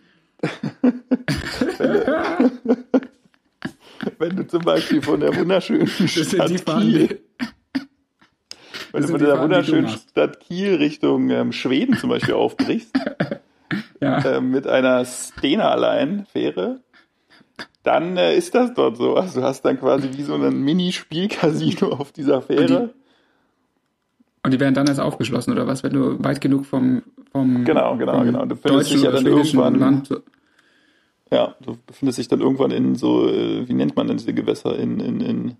wenn du zum Beispiel von der wunderschönen Stadt Kiel, wenn du von der wunderschönen Stadt Kiel Richtung ähm, Schweden zum Beispiel aufbrichst, ja. äh, mit einer Stena-Line-Fähre, dann äh, ist das dort so. Also du hast dann quasi wie so ein Mini-Spielcasino auf dieser Fähre. Und die, und die, werden dann erst aufgeschlossen, oder was, wenn du weit genug vom, vom Genau, genau, vom genau. Du findest dich ja dann irgendwann. Land, ja, du befindest dich dann irgendwann in so, äh, wie nennt man denn diese Gewässer in, in, in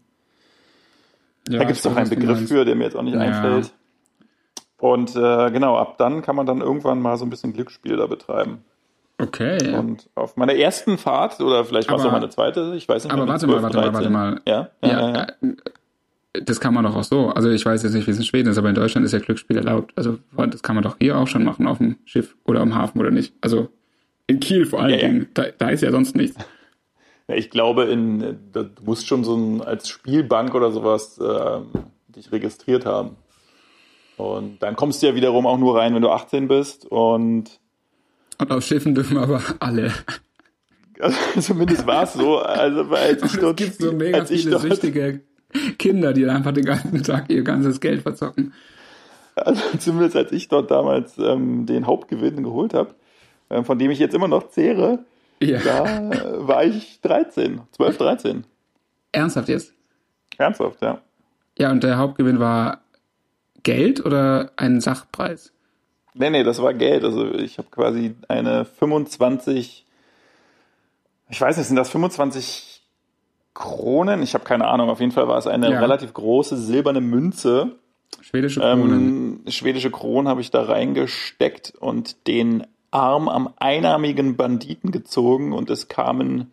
ja, da gibt es doch einen Begriff für, der mir jetzt auch nicht ja. einfällt. Und äh, genau, ab dann kann man dann irgendwann mal so ein bisschen Glücksspiel da betreiben. Okay. Und auf meiner ersten Fahrt, oder vielleicht war es auch meine zweite, ich weiß nicht. Aber warte 12, mal, warte 13. mal, warte mal. Ja? Ja, ja, ja, äh, Das kann man doch auch so. Also ich weiß jetzt nicht, wie es in Schweden ist, aber in Deutschland ist ja Glücksspiel erlaubt. Also das kann man doch hier auch schon machen auf dem Schiff oder am Hafen oder nicht. Also in Kiel vor allen Dingen. Da, da ist ja sonst nichts. Ja, ich glaube, in, du musst schon so ein, als Spielbank oder sowas äh, dich registriert haben. Und dann kommst du ja wiederum auch nur rein, wenn du 18 bist und und auf Schiffen dürfen aber alle. Also, zumindest war es so. Also als ich dort, es gibt so mega viele dort, süchtige Kinder, die einfach den ganzen Tag ihr ganzes Geld verzocken. Also zumindest als ich dort damals ähm, den Hauptgewinn geholt habe, äh, von dem ich jetzt immer noch zehre, ja. da äh, war ich 13, 12, 13. Ernsthaft jetzt? Ernsthaft, ja. Ja, und der Hauptgewinn war Geld oder ein Sachpreis? Nee, nee, das war Geld. Also ich habe quasi eine 25, ich weiß nicht, sind das 25 Kronen? Ich habe keine Ahnung. Auf jeden Fall war es eine ja. relativ große silberne Münze. Schwedische Kronen. Ähm, schwedische Kronen habe ich da reingesteckt und den Arm am einarmigen Banditen gezogen und es kamen,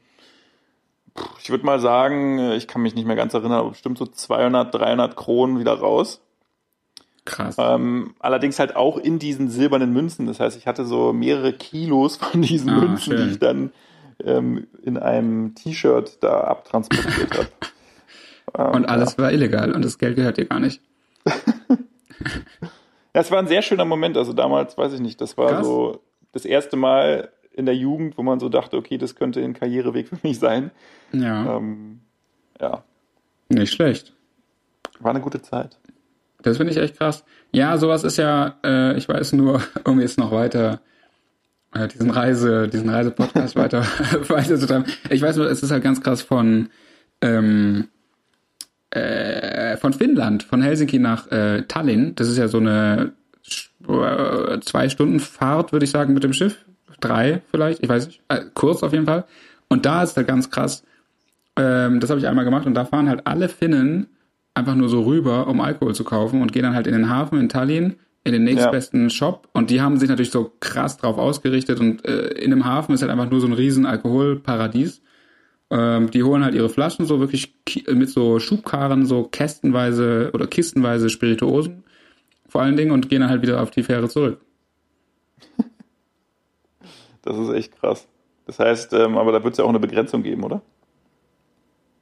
ich würde mal sagen, ich kann mich nicht mehr ganz erinnern, aber bestimmt so 200, 300 Kronen wieder raus. Krass. Ähm, allerdings halt auch in diesen silbernen Münzen. Das heißt, ich hatte so mehrere Kilos von diesen ah, Münzen, schön. die ich dann ähm, in einem T-Shirt da abtransportiert habe. Ähm, und alles ja. war illegal und das Geld gehört dir gar nicht. das war ein sehr schöner Moment. Also damals, weiß ich nicht, das war Krass. so das erste Mal in der Jugend, wo man so dachte, okay, das könnte ein Karriereweg für mich sein. Ja. Ähm, ja. Nicht schlecht. War eine gute Zeit. Das finde ich echt krass. Ja, sowas ist ja, äh, ich weiß nur, um jetzt noch weiter äh, diesen Reise, diesen Reisepodcast weiter weiter zu treiben. Ich weiß nur, es ist halt ganz krass von ähm, äh, von Finnland, von Helsinki nach äh, Tallinn. Das ist ja so eine äh, zwei Stunden Fahrt, würde ich sagen, mit dem Schiff. Drei vielleicht, ich weiß nicht. Äh, kurz auf jeden Fall. Und da ist halt ganz krass. Ähm, das habe ich einmal gemacht und da fahren halt alle Finnen einfach nur so rüber, um Alkohol zu kaufen und gehe dann halt in den Hafen in Tallinn, in den nächstbesten ja. Shop und die haben sich natürlich so krass drauf ausgerichtet und äh, in dem Hafen ist halt einfach nur so ein riesen Alkoholparadies. Ähm, die holen halt ihre Flaschen so wirklich mit so Schubkarren, so kästenweise oder kistenweise Spirituosen vor allen Dingen und gehen dann halt wieder auf die Fähre zurück. Das ist echt krass. Das heißt, ähm, aber da wird es ja auch eine Begrenzung geben, oder?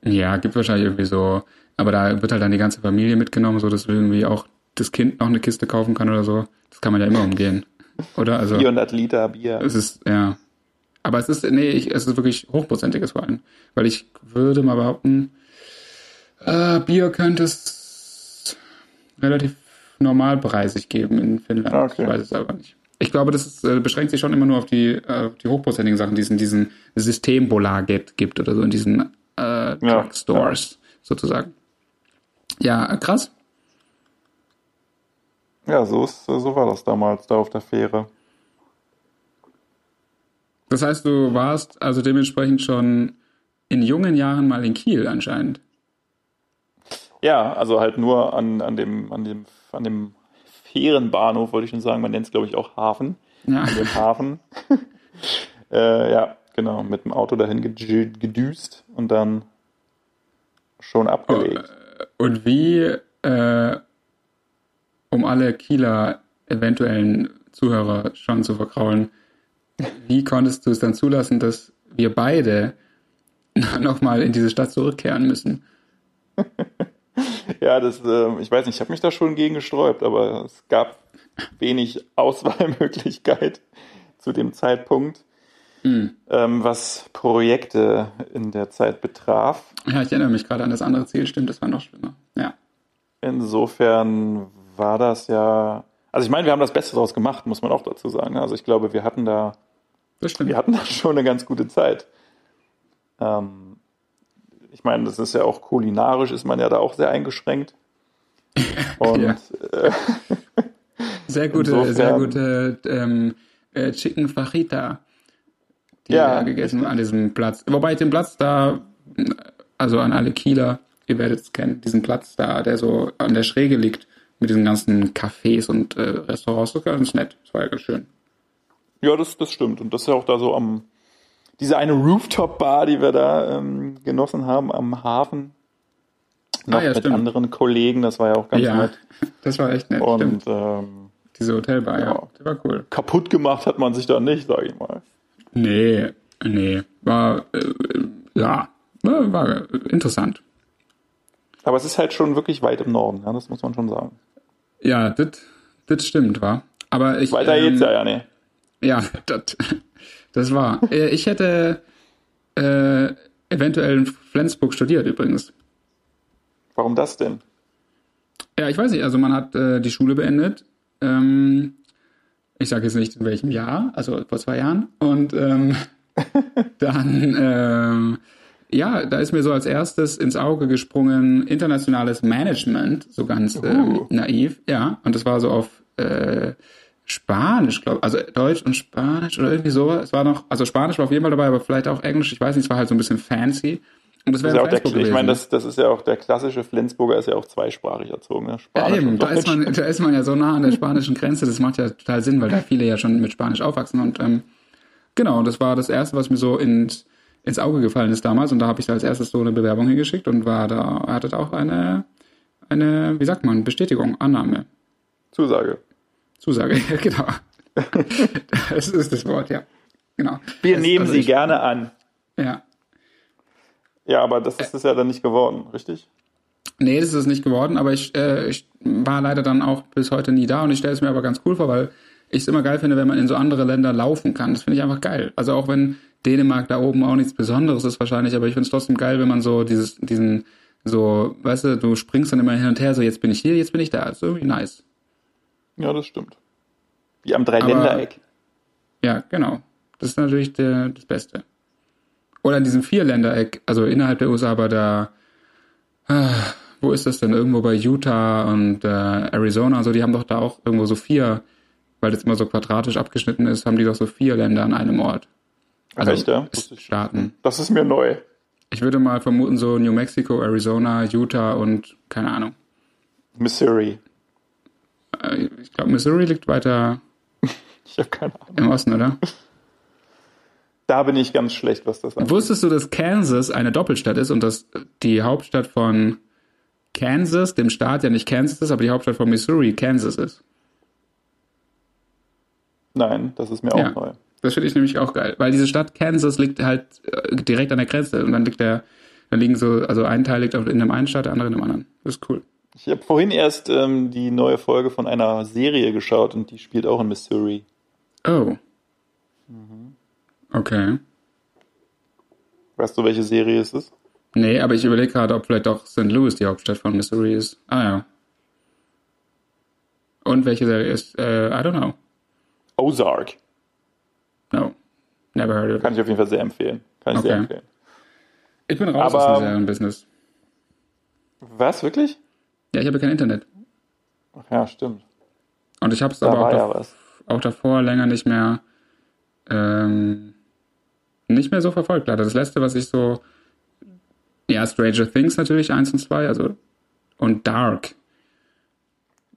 Ja, gibt wahrscheinlich irgendwie so aber da wird halt dann die ganze Familie mitgenommen, so dass irgendwie auch das Kind noch eine Kiste kaufen kann oder so. Das kann man ja immer umgehen. Oder? Also, 400 Liter Bier. Es ist, ja. Aber es ist, nee, ich, es ist wirklich hochprozentiges Wein. Weil ich würde mal behaupten, äh, Bier könnte es relativ normalpreisig geben in Finnland. Ah, okay. Ich weiß es aber nicht. Ich glaube, das ist, äh, beschränkt sich schon immer nur auf die, äh, die hochprozentigen Sachen, die es in diesen Systembolag gibt oder so, in diesen äh, Drugstores ja, ja. sozusagen. Ja, krass. Ja, so, ist, so war das damals da auf der Fähre. Das heißt, du warst also dementsprechend schon in jungen Jahren mal in Kiel anscheinend. Ja, also halt nur an, an dem, an dem, an dem Fährenbahnhof, wollte ich schon sagen. Man nennt es, glaube ich, auch Hafen. Ja. An dem Hafen. äh, ja, genau. Mit dem Auto dahin gedüst und dann schon abgelegt. Oh, äh, und wie, äh, um alle Kieler eventuellen Zuhörer schon zu verkraulen, wie konntest du es dann zulassen, dass wir beide nochmal in diese Stadt zurückkehren müssen? ja, das, äh, ich weiß nicht, ich habe mich da schon gegen gesträubt, aber es gab wenig Auswahlmöglichkeit zu dem Zeitpunkt mhm. ähm, was Projekte in der Zeit betraf. Ja, ich erinnere mich gerade an das andere Ziel, stimmt, das war noch schlimmer. Ja. Insofern war das ja. Also ich meine, wir haben das Beste daraus gemacht, muss man auch dazu sagen. Also ich glaube, wir hatten da, wir hatten da schon eine ganz gute Zeit. Ähm, ich meine, das ist ja auch kulinarisch, ist man ja da auch sehr eingeschränkt. Und ja. äh, sehr gute, insofern, sehr gute ähm, äh, Chicken Fajita die ja. wir gegessen an diesem Platz. Wobei ich den Platz da, also an alle Kieler, ihr werdet es kennen, diesen Platz da, der so an der Schräge liegt, mit diesen ganzen Cafés und äh, Restaurants, das war ganz nett. Das war ja ganz schön. Ja, das, das stimmt. Und das ist ja auch da so am, diese eine Rooftop-Bar, die wir da ähm, genossen haben am Hafen. Ah, Noch ah, ja, mit stimmt. anderen Kollegen, das war ja auch ganz ja, nett. Das war echt nett. Und ähm, diese Hotelbar, ja. ja. Die war cool. Kaputt gemacht hat man sich da nicht, sag ich mal. Nee, nee. War, äh, ja, war, war interessant. Aber es ist halt schon wirklich weit im Norden, ja, das muss man schon sagen. Ja, das stimmt, war. Aber ich. Weiter ähm, geht's ja, ja, ne. Ja, das, das war. Äh, ich hätte äh, eventuell in Flensburg studiert übrigens. Warum das denn? Ja, ich weiß nicht. Also man hat äh, die Schule beendet ähm, ich sage jetzt nicht in welchem Jahr, also vor zwei Jahren. Und ähm, dann, ähm, ja, da ist mir so als erstes ins Auge gesprungen internationales Management, so ganz uh. ähm, uh. naiv, ja. Und das war so auf äh, Spanisch, glaube also Deutsch und Spanisch oder irgendwie so. Es war noch, also Spanisch war auf jeden Fall dabei, aber vielleicht auch Englisch, ich weiß nicht, es war halt so ein bisschen fancy. Und das, das wäre ja der, Ich meine, das, das ist ja auch der klassische Flensburger, ist ja auch zweisprachig erzogen. Ne? Spanisch ja, eben, da ist, man, da ist man ja so nah an der spanischen Grenze, das macht ja total Sinn, weil da viele ja schon mit Spanisch aufwachsen. Und ähm, genau, das war das Erste, was mir so ins, ins Auge gefallen ist damals. Und da habe ich da als erstes so eine Bewerbung hingeschickt und war da, hatte auch eine, eine, wie sagt man, Bestätigung, Annahme. Zusage. Zusage, ja, genau. das ist das Wort, ja. Genau. Wir also nehmen also Sie ich, gerne an. Ja, ja, aber das ist es ja dann nicht geworden, richtig? Nee, das ist es nicht geworden, aber ich, äh, ich war leider dann auch bis heute nie da und ich stelle es mir aber ganz cool vor, weil ich es immer geil finde, wenn man in so andere Länder laufen kann. Das finde ich einfach geil. Also auch wenn Dänemark da oben auch nichts Besonderes ist wahrscheinlich, aber ich finde es trotzdem geil, wenn man so dieses, diesen, so, weißt du, du springst dann immer hin und her, so jetzt bin ich hier, jetzt bin ich da. Das ist irgendwie nice. Ja, das stimmt. Wie am Dreiländereck. Aber, ja, genau. Das ist natürlich der, das Beste. Oder in diesem Vierländereck, also innerhalb der USA, aber da, äh, wo ist das denn? Irgendwo bei Utah und äh, Arizona, so, die haben doch da auch irgendwo so vier, weil das immer so quadratisch abgeschnitten ist, haben die doch so vier Länder an einem Ort. Also Echt, ja? Staaten. Das ist mir neu. Ich würde mal vermuten, so New Mexico, Arizona, Utah und keine Ahnung. Missouri. Äh, ich glaube, Missouri liegt weiter. ich keine Ahnung. Im Osten, oder? bin ich ganz schlecht, was das angeht. Wusstest du, dass Kansas eine Doppelstadt ist und dass die Hauptstadt von Kansas, dem Staat ja nicht Kansas ist, aber die Hauptstadt von Missouri Kansas ist? Nein, das ist mir auch ja, neu. Das finde ich nämlich auch geil, weil diese Stadt Kansas liegt halt äh, direkt an der Grenze und dann liegt der, dann liegen so, also ein Teil liegt in einem einen Staat, der andere in einem anderen. Das ist cool. Ich habe vorhin erst ähm, die neue Folge von einer Serie geschaut und die spielt auch in Missouri. Oh. Mhm. Okay. Weißt du, welche Serie es ist? Nee, aber ich überlege gerade, ob vielleicht auch St. Louis die Hauptstadt von Missouri ist. Ah ja. Und welche Serie ist? Äh, I don't know. Ozark. No. Never heard of it. Kann ich auf jeden Fall sehr empfehlen. Kann ich okay. sehr empfehlen. Ich bin raus aber, aus dem Serienbusiness. Was, wirklich? Ja, ich habe kein Internet. Ach ja, stimmt. Und ich habe es aber auch, ja da, auch, davor länger nicht mehr ähm, nicht mehr so verfolgt. Leider. Das letzte, was ich so ja, Stranger Things natürlich eins und zwei, also und Dark.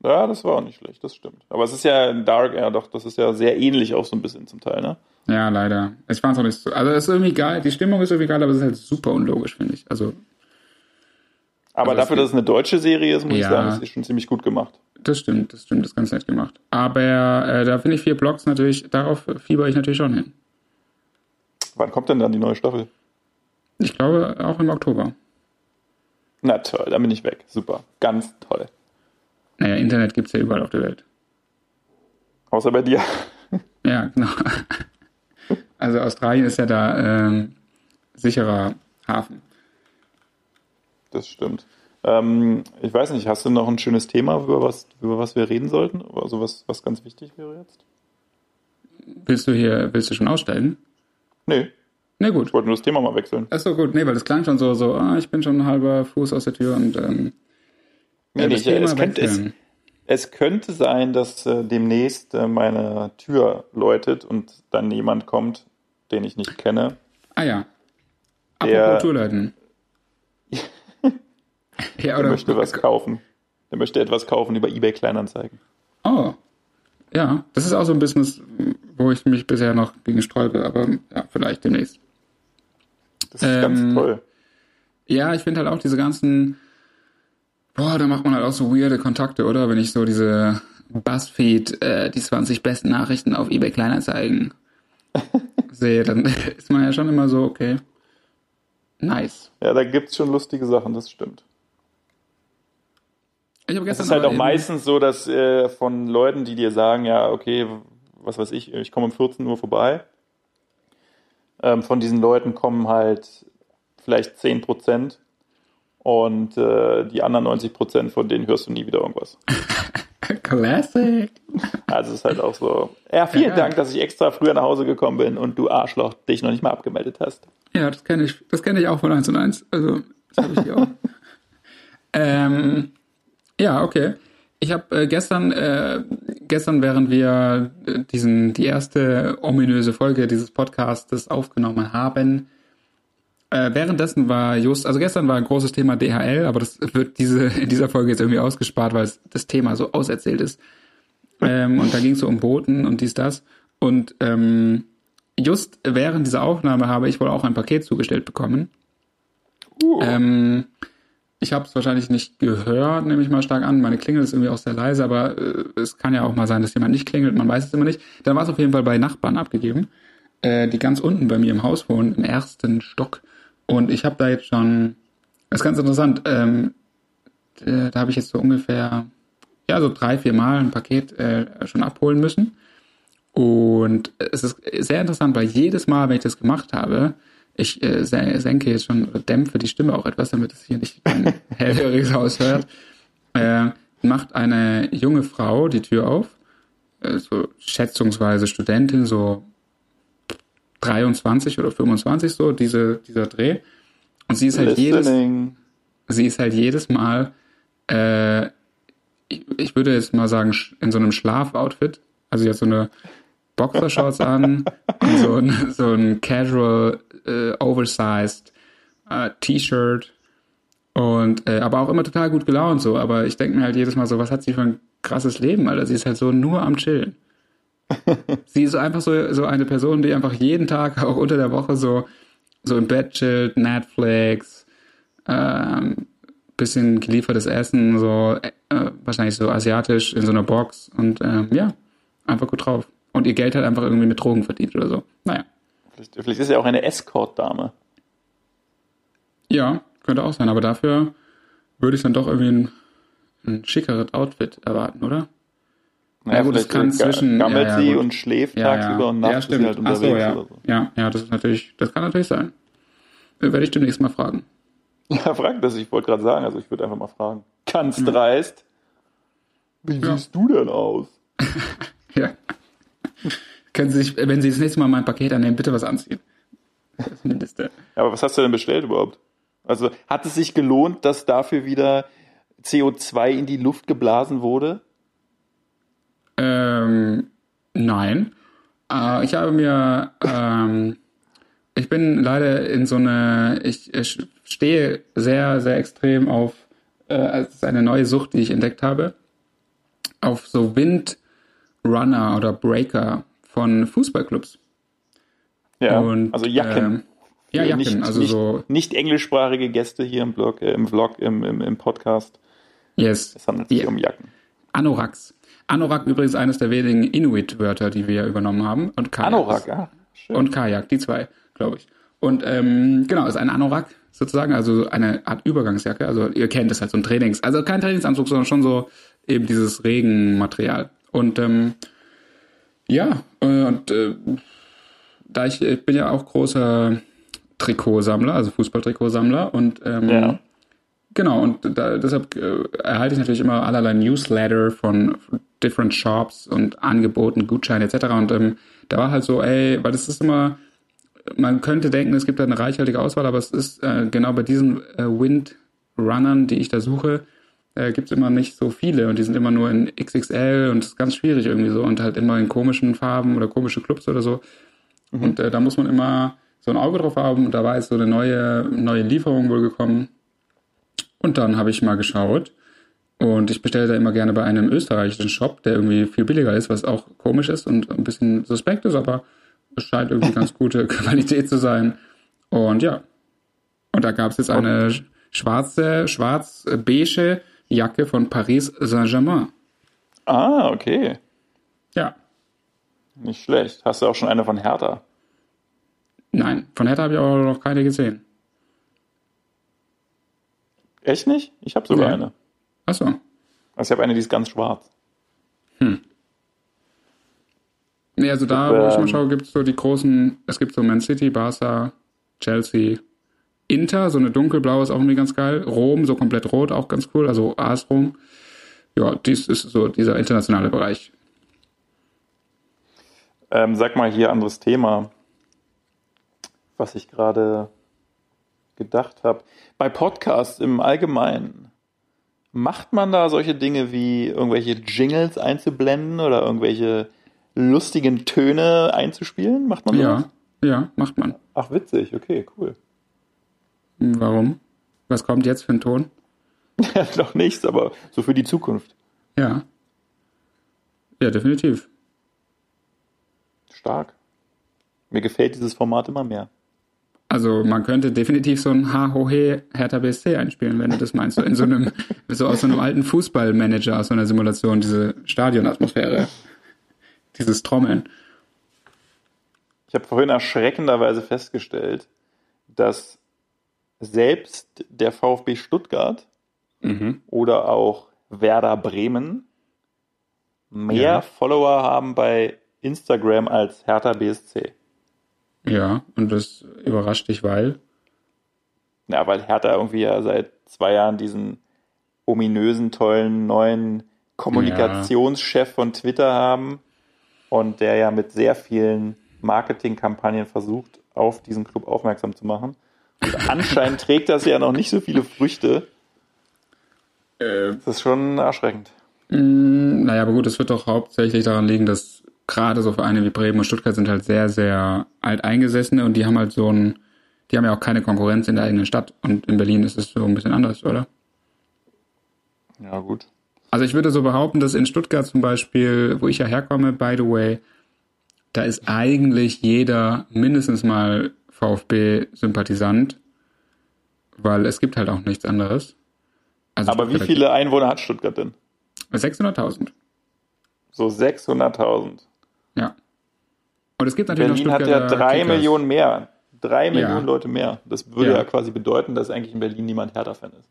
Ja, das war auch nicht schlecht, das stimmt. Aber es ist ja Dark, ja doch, das ist ja sehr ähnlich auch so ein bisschen zum Teil, ne? Ja, leider. Ich fand es auch nicht so. Also es ist irgendwie geil, die Stimmung ist irgendwie geil, aber es ist halt super unlogisch, finde ich. Also aber also dafür, dass es eine deutsche Serie ist, muss ja, ich sagen, ist sie schon ziemlich gut gemacht. Das stimmt, das stimmt, das ist ganz nett gemacht. Aber äh, da finde ich vier Blogs natürlich, darauf fieber ich natürlich schon hin. Wann kommt denn dann die neue Staffel? Ich glaube auch im Oktober. Na toll, dann bin ich weg. Super, ganz toll. Naja, Internet gibt es ja überall auf der Welt. Außer bei dir. Ja, genau. Also Australien ist ja da ähm, sicherer Hafen. Das stimmt. Ähm, ich weiß nicht, hast du noch ein schönes Thema, über was, über was wir reden sollten? Also was, was ganz wichtig wäre jetzt? Willst du hier, willst du schon aussteigen? Nee. Nee, gut. Ich wollte nur das Thema mal wechseln. Achso, gut. Nee, weil das klang schon so, so, ah, ich bin schon ein halber Fuß aus der Tür und ähm, nee, nee, ich, es, könnte, es, es, könnte sein, dass äh, demnächst äh, meine Tür läutet und dann jemand kommt, den ich nicht kenne. Ah ja. Apropos Tourleiten. ja, oder? Der möchte was kaufen. Der möchte etwas kaufen über eBay Kleinanzeigen. Oh. Ja, das ist auch so ein Business, wo ich mich bisher noch gegen sträube, aber ja, vielleicht demnächst. Das ist ähm, ganz toll. Ja, ich finde halt auch diese ganzen, boah, da macht man halt auch so weirde Kontakte, oder? Wenn ich so diese Buzzfeed, äh, die 20 besten Nachrichten auf eBay Kleinanzeigen sehe, dann ist man ja schon immer so, okay, nice. Ja, da gibt's schon lustige Sachen, das stimmt. Ich habe gestern. Es ist halt auch meistens so, dass äh, von Leuten, die dir sagen, ja, okay, was weiß ich, ich komme um 14 Uhr vorbei. Ähm, von diesen Leuten kommen halt vielleicht 10 Prozent und äh, die anderen 90 Prozent von denen hörst du nie wieder irgendwas. Classic. Also es ist halt auch so. Ja, vielen ja. Dank, dass ich extra früher nach Hause gekommen bin und du Arschloch dich noch nicht mal abgemeldet hast. Ja, das kenne ich. Das kenne ich auch von 1 und 1. Also, das habe ich hier auch. ähm, ja, okay. Ich habe äh, gestern, äh, gestern, während wir äh, diesen die erste ominöse Folge dieses Podcastes aufgenommen haben, äh, währenddessen war just, also gestern war ein großes Thema DHL, aber das wird diese in dieser Folge jetzt irgendwie ausgespart, weil das Thema so auserzählt ist. Ähm, und da ging es so um Boten und dies das. Und ähm, just während dieser Aufnahme habe ich wohl auch ein Paket zugestellt bekommen. Uh. Ähm, ich habe es wahrscheinlich nicht gehört, nehme ich mal stark an. Meine Klingel ist irgendwie auch sehr leise, aber äh, es kann ja auch mal sein, dass jemand nicht klingelt, man weiß es immer nicht. Dann war es auf jeden Fall bei Nachbarn abgegeben, äh, die ganz unten bei mir im Haus wohnen, im ersten Stock. Und ich habe da jetzt schon, das ist ganz interessant, ähm, äh, da habe ich jetzt so ungefähr, ja, so drei, vier Mal ein Paket äh, schon abholen müssen. Und es ist sehr interessant, weil jedes Mal, wenn ich das gemacht habe, ich äh, senke jetzt schon, dämpfe die Stimme auch etwas, damit es hier nicht ein hellhöriges Haus hört, äh, macht eine junge Frau die Tür auf, äh, so schätzungsweise Studentin, so 23 oder 25 so, diese, dieser Dreh. Und sie ist halt Listening. jedes, sie ist halt jedes Mal, äh, ich, ich würde jetzt mal sagen, in so einem Schlafoutfit. Also sie hat so eine Boxershorts an und so ein, so ein casual, äh, oversized äh, T-Shirt und äh, aber auch immer total gut gelaunt so. Aber ich denke mir halt jedes Mal so, was hat sie für ein krasses Leben, Alter? Sie ist halt so nur am Chillen. sie ist einfach so, so eine Person, die einfach jeden Tag, auch unter der Woche, so, so im Bett chillt, Netflix, ähm, bisschen geliefertes Essen, so äh, wahrscheinlich so asiatisch in so einer Box und ähm, ja, einfach gut drauf. Und ihr Geld halt einfach irgendwie mit Drogen verdient oder so. Naja. Vielleicht, vielleicht ist sie auch eine Escort-Dame. Ja, könnte auch sein, aber dafür würde ich dann doch irgendwie ein, ein schickeres Outfit erwarten, oder? Naja, Ja, gut, das kann zwischen- gammelt ja, ja, sie gut. und schläft Ja, tagsüber ja. und ja, nachts ist sie halt unterwegs so, ja. oder so. ja, ja, das ist natürlich, das kann natürlich sein. Äh, Werde ich demnächst mal fragen. Ja, frag das, ich wollte gerade sagen, also ich würde einfach mal fragen. Ganz dreist. Wie Ja. siehst du denn aus? Ja. Können Sie sich, wenn Sie das nächste Mal mein Paket annehmen, bitte was anziehen. Ja, aber was hast du denn bestellt überhaupt? Also hat es sich gelohnt, dass dafür wieder CO2 in die Luft geblasen wurde? Ähm, nein. Äh, ich habe mir, ähm, ich bin leider in so eine, ich, ich stehe sehr, sehr extrem auf, äh, es ist eine neue Sucht, die ich entdeckt habe, auf so Windrunner oder Breaker von Fußballclubs. Ja, Und, also Jacken. ähm, ja, Für Jacken, nicht, also nicht, so, nicht englischsprachige Gäste hier im Blog, äh, im Vlog, im, im, im Podcast. yes. Es handelt sich Ja. um Jacken. Anoraks. Anorak übrigens eines der wenigen Inuit-Wörter, die wir übernommen haben. Und Kajak. Anorak, ah, schön. Und Kajak, die zwei, glaube ich. Und ähm, genau, ist ein Anorak sozusagen, also eine Art Übergangsjacke. Also ihr kennt es halt, so ein Trainings, also kein Trainingsanzug, sondern schon so eben dieses Regenmaterial. Und ähm, ja, äh, und äh, da ich, ich bin ja auch großer Trikotsammler, also Fußballtrikotsammler und ähm, Ja. Genau, und da, deshalb äh, erhalte ich natürlich immer allerlei Newsletter von different Shops und Angeboten, Gutscheine etc. Und ähm, da war halt so, ey, weil das ist immer, man könnte denken, es gibt da eine reichhaltige Auswahl, aber es ist äh, genau bei diesen äh, Windrunnern, die ich da suche, äh, gibt es immer nicht so viele und die sind immer nur in XXL und es ist ganz schwierig irgendwie so und halt immer in komischen Farben oder komische Clubs oder so. Und äh, da muss man immer so ein Auge drauf haben und da war jetzt so eine neue, neue Lieferung wohl gekommen. Und dann habe ich mal geschaut und ich bestelle da immer gerne bei einem österreichischen Shop, der irgendwie viel billiger ist, was auch komisch ist und ein bisschen suspekt ist, aber es scheint irgendwie ganz gute Qualität zu sein. Und ja. Und da gab es jetzt eine schwarze, schwarz-beige Jacke von Paris Saint-Germain. Ah, okay. Ja. Nicht schlecht. Hast du auch schon eine von Hertha? Nein, von Hertha habe ich auch noch keine gesehen. Echt nicht? Ich habe sogar Nee. eine. Achso. Also ich habe eine, die ist ganz schwarz. Nee, also da, wo ich mal schaue, gibt es so die großen, es gibt so Man City, Barca, Chelsea, Inter, so eine dunkelblaue ist auch irgendwie ganz geil. Rom, so komplett rot, auch ganz cool, also AS Rom. Ja, dies ist so dieser internationale Bereich. Ähm, sag mal hier anderes Thema, was ich gerade gedacht habe. Bei Podcasts im Allgemeinen, macht man da solche Dinge wie irgendwelche Jingles einzublenden oder irgendwelche lustigen Töne einzuspielen? Macht man sowas? Ja, ja, macht man. Ach, witzig, okay, cool. Warum? Was kommt jetzt für ein Ton? Noch nichts, aber so für die Zukunft. Ja. Ja, definitiv. Stark. Mir gefällt dieses Format immer mehr. Also man könnte definitiv so ein Ha-Ho-He Hertha BSC einspielen, wenn du das meinst. So in so einem, so aus so einem alten Fußballmanager, aus so einer Simulation, diese Stadionatmosphäre. Dieses Trommeln. Ich habe vorhin erschreckenderweise festgestellt, dass selbst der VfB Stuttgart Mhm. oder auch Werder Bremen mehr Ja. Follower haben bei Instagram als Hertha BSC. Ja, und das überrascht dich, weil. Ja, weil Hertha irgendwie ja seit zwei Jahren diesen ominösen, tollen neuen Kommunikationschef von Twitter haben und der ja mit sehr vielen Marketingkampagnen versucht, auf diesen Club aufmerksam zu machen. Und anscheinend trägt das ja noch nicht so viele Früchte. Äh, Das ist schon erschreckend. mh, naja, aber gut, es wird doch hauptsächlich daran liegen, dass gerade so Vereine wie Bremen und Stuttgart sind halt sehr, sehr alt eingesessene und die haben halt so ein, die haben ja auch keine Konkurrenz in der eigenen Stadt. Und in Berlin ist es so ein bisschen anders, oder? Ja, gut. Also ich würde so behaupten, dass in Stuttgart zum Beispiel, wo ich ja herkomme, by the way, da ist eigentlich jeder mindestens mal VfB-Sympathisant, weil es gibt halt auch nichts anderes. Also Aber wie viele Einwohner hat Stuttgart denn? 600.000. So 600.000. Ja. Und es gibt natürlich Berlin hat ja drei Kickers. Millionen mehr. Drei Millionen Leute mehr. Das würde ja. ja. quasi bedeuten, dass eigentlich in Berlin niemand Hertha-Fan ist.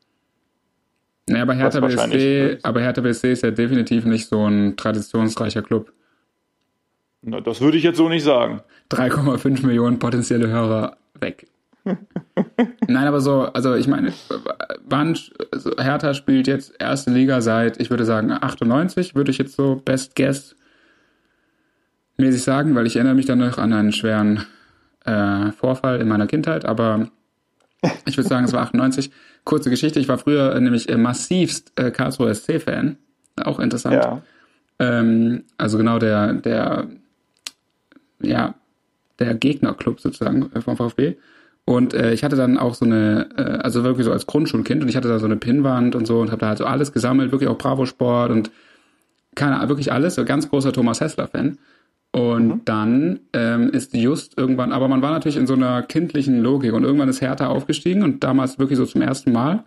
Naja, aber Hertha, BSC, aber Hertha BSC ist ja definitiv nicht so ein traditionsreicher Club. Na, das würde ich jetzt so nicht sagen. 3,5 Millionen potenzielle Hörer weg. Nein, aber so, also ich meine, wann, also Hertha spielt jetzt erste Liga seit, ich würde sagen, 98, würde ich jetzt so best guess mäßig sagen, weil ich erinnere mich dann noch an einen schweren äh, Vorfall in meiner Kindheit, aber ich würde sagen, es war 98. Kurze Geschichte, ich war früher nämlich massivst äh, Karlsruhe SC-Fan, auch interessant. Ja. Ähm, also genau der, der, ja, der Gegnerclub sozusagen vom VfB. Und äh, ich hatte dann auch so eine, äh, also wirklich so als Grundschulkind und ich hatte da so eine Pinnwand und so und habe da halt so alles gesammelt, wirklich auch Bravo Sport und keine wirklich alles, so ganz großer Thomas Hessler-Fan. Und mhm. dann ähm, ist just irgendwann, aber man war natürlich in so einer kindlichen Logik und irgendwann ist Hertha aufgestiegen und damals wirklich so zum ersten Mal.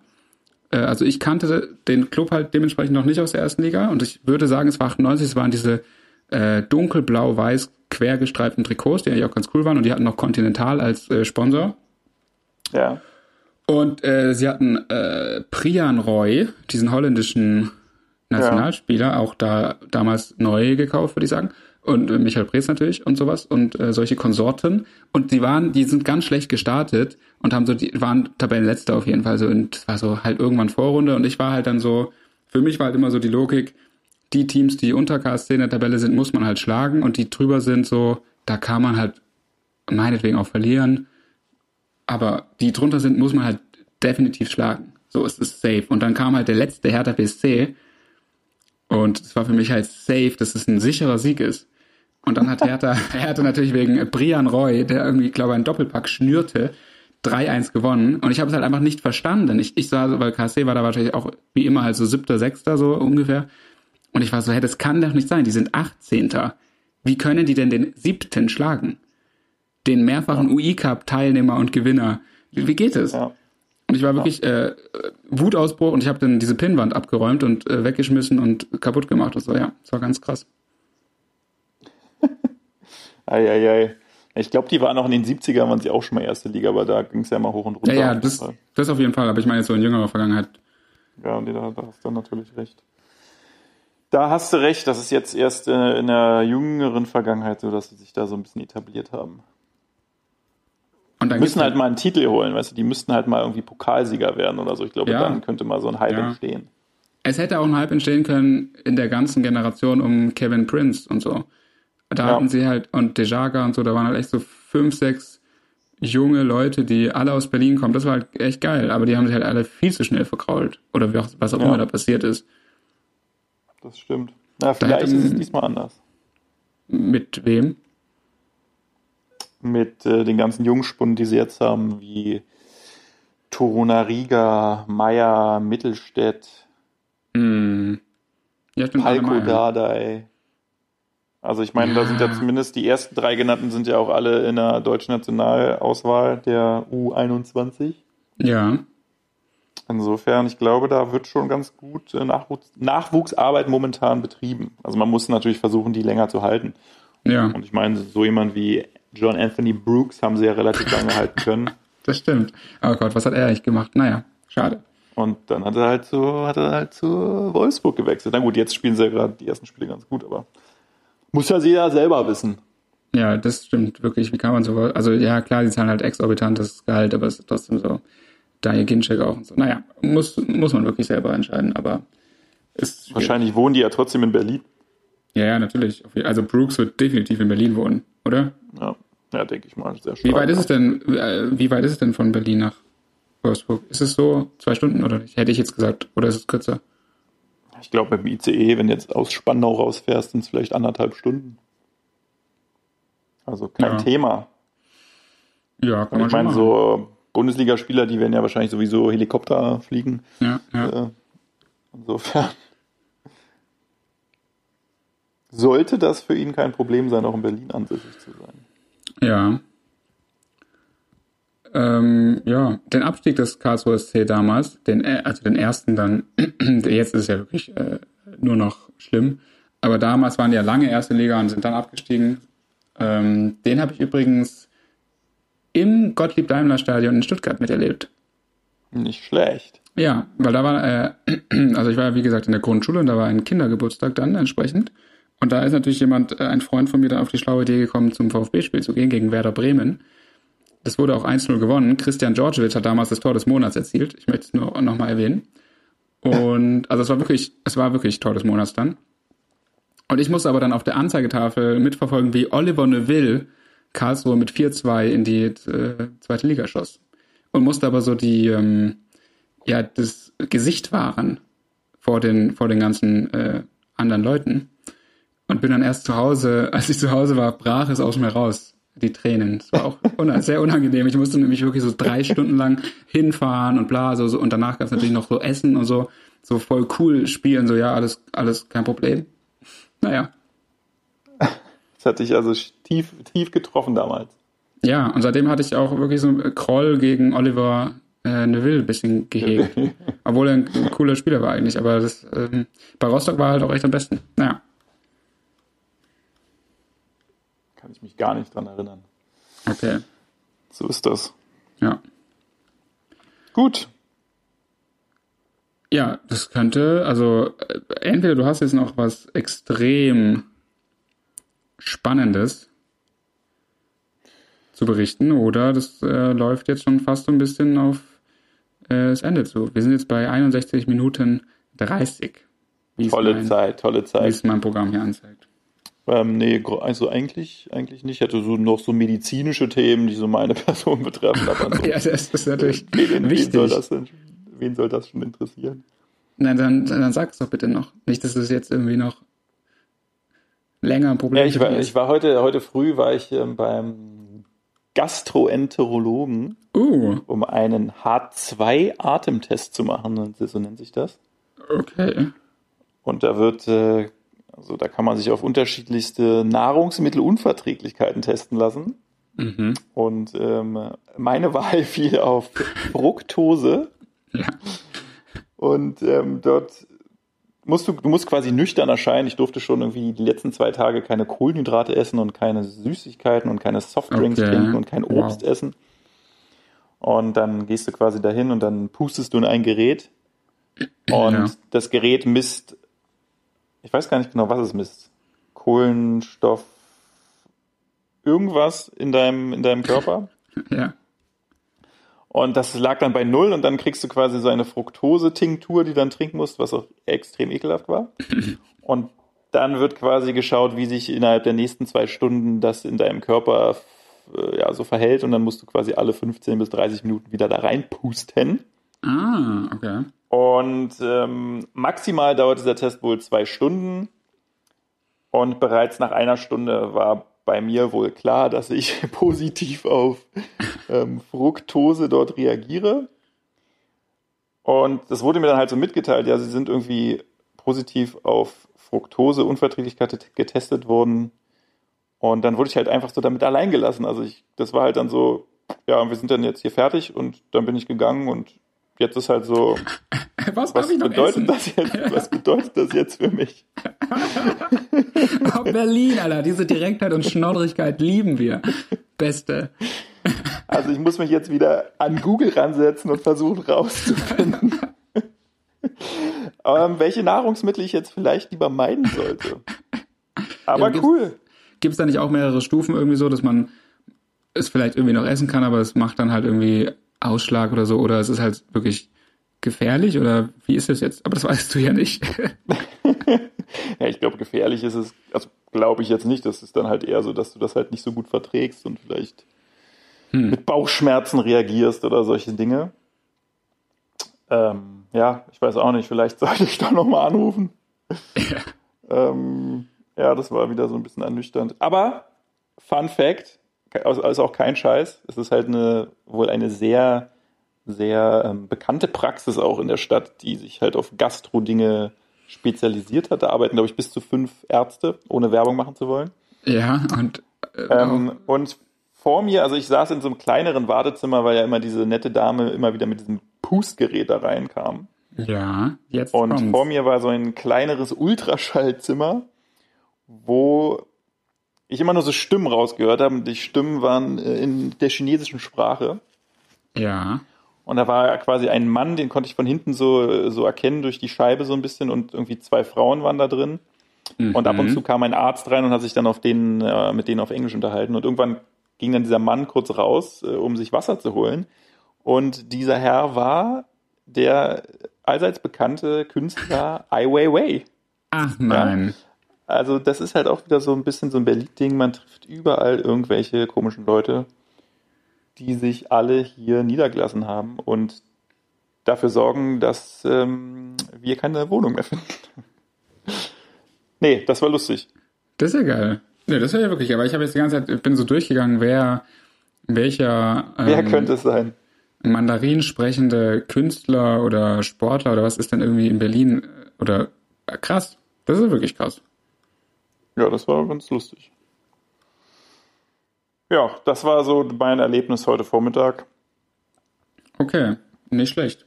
Äh, also ich kannte den Club halt dementsprechend noch nicht aus der ersten Liga und ich würde sagen, es war 98, es waren diese äh, dunkelblau-weiß quergestreiften Trikots, die eigentlich auch ganz cool waren und die hatten noch Continental als äh, Sponsor. Ja. Und äh, sie hatten äh, Prian Roy, diesen holländischen Nationalspieler, ja. auch da damals neu gekauft, würde ich sagen. Und äh, Michael Preetz natürlich und sowas und äh, solche Konsorten. Und die waren, die sind ganz schlecht gestartet und haben so, die waren Tabellenletzter auf jeden Fall so und es war so halt irgendwann Vorrunde und ich war halt dann so, für mich war halt immer so die Logik, die Teams, die unter KSC in der Tabelle sind, muss man halt schlagen und die drüber sind so, da kann man halt meinetwegen auch verlieren aber die drunter sind, muss man halt definitiv schlagen. So ist es safe. Und dann kam halt der letzte Hertha BSC und es war für mich halt safe, dass es ein sicherer Sieg ist. Und dann hat Hertha, Hertha natürlich wegen Brian Roy, der irgendwie, glaube ich, einen Doppelpack schnürte, 3-1 gewonnen. Und ich habe es halt einfach nicht verstanden. Ich, ich sah, weil KSC war da wahrscheinlich auch wie immer halt so siebter, sechster so ungefähr. Und ich war so, hey, das kann doch nicht sein. Die sind 18. Wie können die denn den siebten schlagen? den mehrfachen ja. UI-Cup-Teilnehmer und Gewinner. Wie, wie geht es? Ja. Und ich war wirklich äh, Wutausbruch und ich habe dann diese Pinnwand abgeräumt und äh, weggeschmissen und kaputt gemacht und so. Ja, das war ganz krass. Eieiei. ei, ei. Ich glaube, die waren auch in den 70ern, waren sie auch schon mal erste Liga, aber da ging es ja immer hoch und runter. Ja, ja, das, das auf jeden Fall. Aber ich meine jetzt so in jüngerer Vergangenheit. Ja, nee, da, da hast du natürlich recht. Da hast du recht, das ist jetzt erst in der jüngeren Vergangenheit so, dass sie sich da so ein bisschen etabliert haben. Und dann müssen halt mal einen Titel holen, weißt du, die müssten halt mal irgendwie Pokalsieger werden oder so. Ich glaube, ja. dann könnte mal so ein Hype ja. entstehen. Es hätte auch ein Hype entstehen können in der ganzen Generation um Kevin Prince und so. Da ja. hatten sie halt, und Dejaga und so, da waren halt echt so fünf, sechs junge Leute, die alle aus Berlin kommen. Das war halt echt geil, aber die haben sich halt alle viel zu schnell verkrault. Oder was auch immer da passiert ist. Das stimmt. Na, vielleicht ist es diesmal anders. Mit wem? mit äh, den ganzen Jungspunden, die sie jetzt haben, wie Torunariga, Meier, Mittelstädt, mm. ja, Palko Dardai. Also ich meine, ja. da sind ja zumindest die ersten drei genannten sind ja auch alle in der deutschen Nationalauswahl der U21. Ja. Insofern, ich glaube, da wird schon ganz gut äh, Nachwuchs Nachwuchsarbeit momentan betrieben. Also man muss natürlich versuchen, die länger zu halten. Ja. Und ich meine, so jemand wie John Anthony Brooks haben sie ja relativ lange halten können. Das stimmt. Oh Gott, was hat er eigentlich gemacht? Naja, schade. Und dann hat er halt zu, hat er halt zu Wolfsburg gewechselt. Na gut, jetzt spielen sie ja gerade die ersten Spiele ganz gut, aber muss ja jeder selber wissen. Ja, das stimmt wirklich. Wie kann man so, also ja, klar, die zahlen halt exorbitantes Gehalt, aber es ist trotzdem so, Daniel Ginczek auch und so. Naja, muss, muss man wirklich selber entscheiden, aber ist Wahrscheinlich wohnen die ja trotzdem in Berlin. Ja, ja, natürlich. Also Brooks wird definitiv in Berlin wohnen, oder? Ja, ja denke ich mal. Sehr stark. Wie weit ist es denn, äh, wie weit ist es denn von Berlin nach Wolfsburg? Ist es so zwei Stunden oder nicht? Hätte ich jetzt gesagt. Oder ist es kürzer? Ich glaube, beim ICE, wenn du jetzt aus Spandau rausfährst, sind es vielleicht anderthalb Stunden. Also kein ja. Thema. Ja, kann man Ich meine, so Bundesligaspieler, die werden ja wahrscheinlich sowieso Helikopter fliegen. Ja, ja. Äh, insofern. sollte das für ihn kein Problem sein, auch in Berlin ansässig zu sein. Ja. Ähm, ja, den Abstieg des Karlsruher SC damals, den, äh, also den ersten dann, jetzt ist es ja wirklich äh, nur noch schlimm, aber damals waren die ja lange erste Liga und sind dann abgestiegen. Ähm, den habe ich übrigens im Gottlieb-Daimler-Stadion in Stuttgart miterlebt. Nicht schlecht. Ja, weil da war, äh, also ich war ja wie gesagt in der Grundschule und da war ein Kindergeburtstag dann entsprechend. Und da ist natürlich jemand, äh, ein Freund von mir, da auf die schlaue Idee gekommen, zum VfB-Spiel zu gehen gegen Werder Bremen. Das wurde auch 1-0 gewonnen. Christian Djordjevic hat damals das Tor des Monats erzielt. Ich möchte es nur noch mal erwähnen. Und also es war wirklich, es war wirklich Tor des Monats dann. Und ich musste aber dann auf der Anzeigetafel mitverfolgen, wie Oliver Neuville Karlsruhe mit 4-2 in die äh, zweite Liga schoss. Und musste aber so die, ähm, ja, das Gesicht wahren vor den, vor den ganzen äh, anderen Leuten. Und bin dann erst zu Hause, als ich zu Hause war, brach es aus mir raus, die Tränen. Es war auch un sehr unangenehm. Ich musste nämlich wirklich so drei Stunden lang hinfahren und bla, so, so und danach gab es natürlich noch so Essen und so, so voll cool spielen, so ja, alles, alles kein Problem. Naja. Das hat dich also tief, tief getroffen damals. Ja, und seitdem hatte ich auch wirklich so einen Kroll gegen Oliver äh, Neville ein bisschen gehegt. Obwohl er ein, ein, cooler Spieler war eigentlich, aber das, ähm, bei Rostock war er halt auch echt am besten. Naja. Kann ich mich gar nicht dran erinnern. Okay. So ist das. Ja. Gut. Ja, das könnte, also äh, entweder du hast jetzt noch was extrem Spannendes zu berichten oder das äh, läuft jetzt schon fast so ein bisschen auf äh, das Ende zu. Wir sind jetzt bei 61 Minuten 30. Tolle mein, Zeit, tolle Zeit. Wie es mein Programm hier anzeigt. Ähm, nee, also eigentlich, eigentlich nicht. Ich hatte so noch so medizinische Themen, die so meine Person betreffen. So, ja, das ist natürlich wen, wichtig. Wen soll, das denn, wen soll das schon interessieren? Nein, dann, dann sag es doch bitte noch. Nicht, dass es jetzt irgendwie noch länger ein Problem ja, ich war, ich war heute, heute früh war ich ähm, beim Gastroenterologen, uh. um einen H2-Atemtest zu machen, so nennt sich das. Okay. Und da wird, äh, also da kann man sich auf unterschiedlichste Nahrungsmittelunverträglichkeiten testen lassen. Mhm. Und ähm, meine Wahl fiel auf Fructose. Ja. Und ähm, dort musst du, du musst quasi nüchtern erscheinen. Ich durfte schon irgendwie die letzten zwei Tage keine Kohlenhydrate essen und keine Süßigkeiten und keine Softdrinks okay. trinken und kein Obst wow. essen. Und dann gehst du quasi dahin und dann pustest du in ein Gerät. Und ja. das Gerät misst, ich weiß gar nicht genau, was es misst. Kohlenstoff, irgendwas in deinem, in deinem Körper. Ja. Und das lag dann bei null und dann kriegst du quasi so eine Fructose-Tinktur, die dann trinken musst, was auch extrem ekelhaft war. Und dann wird quasi geschaut, wie sich innerhalb der nächsten zwei Stunden das in deinem Körper äh, ja, so verhält und dann musst du quasi alle 15 bis 30 Minuten wieder da reinpusten. Ah, okay. Und ähm, maximal dauert dieser Test wohl zwei Stunden. Und bereits nach einer Stunde war bei mir wohl klar, dass ich positiv auf ähm, Fructose dort reagiere. Und das wurde mir dann halt so mitgeteilt, ja, sie sind irgendwie positiv auf Fructose-Unverträglichkeit getestet worden. Und dann wurde ich halt einfach so damit allein gelassen. Also ich, das war halt dann so, ja, wir sind dann jetzt hier fertig und dann bin ich gegangen und jetzt ist halt so, was, was bedeutet das jetzt? Was bedeutet das jetzt für mich? oh, Berlin, Alter, diese Direktheit und Schnoddrigkeit lieben wir. Beste. Also ich muss mich jetzt wieder an Google ransetzen und versuchen rauszufinden, ähm, welche Nahrungsmittel ich jetzt vielleicht lieber meiden sollte. Aber ja, cool. Gibt es da nicht auch mehrere Stufen irgendwie so, dass man es vielleicht irgendwie noch essen kann, aber es macht dann halt irgendwie Ausschlag oder so, oder es ist halt wirklich gefährlich oder wie ist das jetzt? Aber das weißt du ja nicht. ja, ich glaube, gefährlich ist es, also glaube ich jetzt nicht. Das ist dann halt eher so, dass du das halt nicht so gut verträgst und vielleicht hm. mit Bauchschmerzen reagierst oder solche Dinge. Ähm, ja, ich weiß auch nicht, vielleicht sollte ich da nochmal anrufen. Ja. ähm, ja, das war wieder so ein bisschen ernüchternd. Aber, Fun Fact, also, also auch kein Scheiß, es ist halt eine, wohl eine sehr, sehr ähm, bekannte Praxis auch in der Stadt, die sich halt auf Gastro-Dinge spezialisiert hat. Da arbeiten, glaube ich, bis zu fünf Ärzte, ohne Werbung machen zu wollen. Ja, und. Äh, ähm, und vor mir, also ich saß in so einem kleineren Wartezimmer, weil ja immer diese nette Dame immer wieder mit diesem Pustgerät da reinkam. Ja, jetzt. Und kommt's. vor mir war so ein kleineres Ultraschallzimmer, wo ich immer nur so Stimmen rausgehört habe. Und die Stimmen waren äh, in der chinesischen Sprache. Ja. Und da war quasi ein Mann, den konnte ich von hinten so, so erkennen durch die Scheibe so ein bisschen und irgendwie zwei Frauen waren da drin. Mhm. Und ab und zu kam ein Arzt rein und hat sich dann auf denen, äh, mit denen auf Englisch unterhalten. Und irgendwann ging dann dieser Mann kurz raus, äh, um sich Wasser zu holen. Und dieser Herr war der allseits bekannte Künstler Ai Weiwei. Ach nein. Ja? Also das ist halt auch wieder so ein bisschen so ein Berlin-Ding. Man trifft überall irgendwelche komischen Leute, die sich alle hier niedergelassen haben und dafür sorgen, dass ähm, wir keine Wohnung mehr finden. nee, das war lustig. Das ist ja geil. Nee, das war ja wirklich, aber ich habe jetzt die ganze Zeit, ich bin so durchgegangen, wer, welcher ähm, Wer könnte es sein? Mandarin sprechende Künstler oder Sportler oder was ist denn irgendwie in Berlin oder krass. Das ist wirklich krass. Ja, das war ganz lustig. Ja, das war so mein Erlebnis heute Vormittag. Okay, nicht schlecht.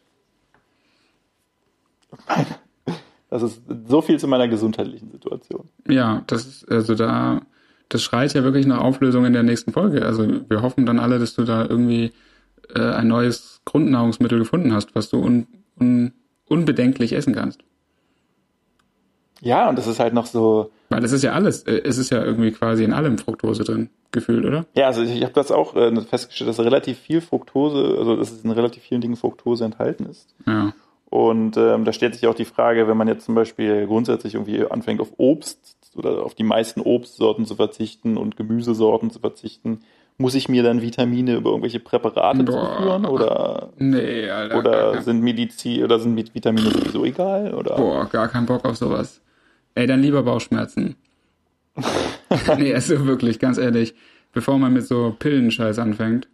Das ist so viel zu meiner gesundheitlichen Situation. Ja, das ist, also da, das schreit ja wirklich nach Auflösung in der nächsten Folge. Also wir hoffen dann alle, dass du da irgendwie äh, ein neues Grundnahrungsmittel gefunden hast, was du un, un, unbedenklich essen kannst. Ja, und das ist halt noch so. Weil es ist ja alles, äh, es ist ja irgendwie quasi in allem Fructose drin, gefühlt, oder? Ja, also ich, ich habe das auch äh, festgestellt, dass relativ viel Fructose, also dass es in relativ vielen Dingen Fructose enthalten ist. Ja. Und ähm, da stellt sich auch die Frage, wenn man jetzt zum Beispiel grundsätzlich irgendwie anfängt auf Obst oder auf die meisten Obstsorten zu verzichten und Gemüsesorten zu verzichten, muss ich mir dann Vitamine über irgendwelche Präparate Boah. zuführen oder nee, Alter, oder sind Medizin oder sind Vitamine sowieso egal oder Boah, gar keinen Bock auf sowas. Ey, dann lieber Bauchschmerzen. nee, also wirklich, ganz ehrlich, bevor man mit so Pillenscheiß anfängt.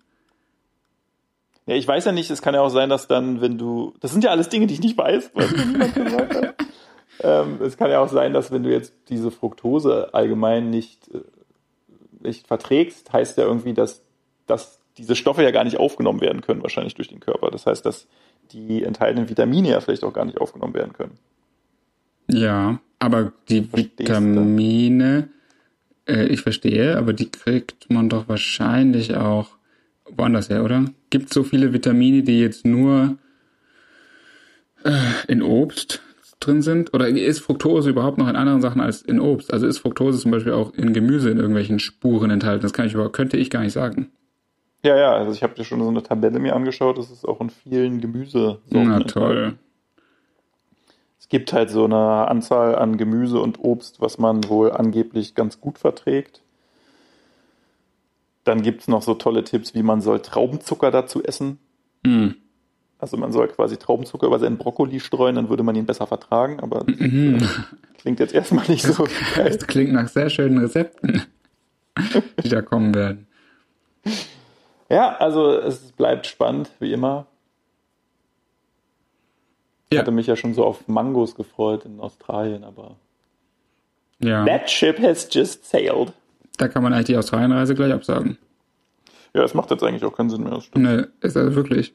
Ja, ich weiß ja nicht, es kann ja auch sein, dass dann, wenn du, das sind ja alles Dinge, die ich nicht weiß, was niemand gesagt hat. Ähm, es kann ja auch sein, dass wenn du jetzt diese Fructose allgemein nicht, äh, nicht verträgst, heißt ja irgendwie, dass, dass diese Stoffe ja gar nicht aufgenommen werden können, wahrscheinlich durch den Körper. Das heißt, dass die enthaltenen Vitamine ja vielleicht auch gar nicht aufgenommen werden können. Ja, aber die Verstehst Vitamine, äh, ich verstehe, aber die kriegt man doch wahrscheinlich auch woanders her, oder? Gibt so viele Vitamine, die jetzt nur äh, in Obst drin sind? Oder ist Fructose überhaupt noch in anderen Sachen als in Obst? Also ist Fructose zum Beispiel auch in Gemüse in irgendwelchen Spuren enthalten? Das kann ich überhaupt, könnte ich gar nicht sagen. Ja, ja, also ich habe dir schon so eine Tabelle mir angeschaut, das ist auch in vielen Gemüsesorten. Na toll. Enthalten es gibt halt so eine Anzahl an Gemüse und Obst, was man wohl angeblich ganz gut verträgt. Dann gibt es noch so tolle Tipps, wie man soll Traubenzucker dazu essen. Mm. Also man soll quasi Traubenzucker über seinen Brokkoli streuen, dann würde man ihn besser vertragen, aber mm. klingt jetzt erstmal nicht so geil. Das klingt nach sehr schönen Rezepten, die da kommen werden. Ja, also es bleibt spannend, wie immer. Ich ja. hatte mich ja schon so auf Mangos gefreut in Australien, aber ja. that ship has just sailed. Da kann man eigentlich die Australienreise gleich absagen. Ja, es macht jetzt eigentlich auch keinen Sinn mehr. Das. Nee, ist also wirklich.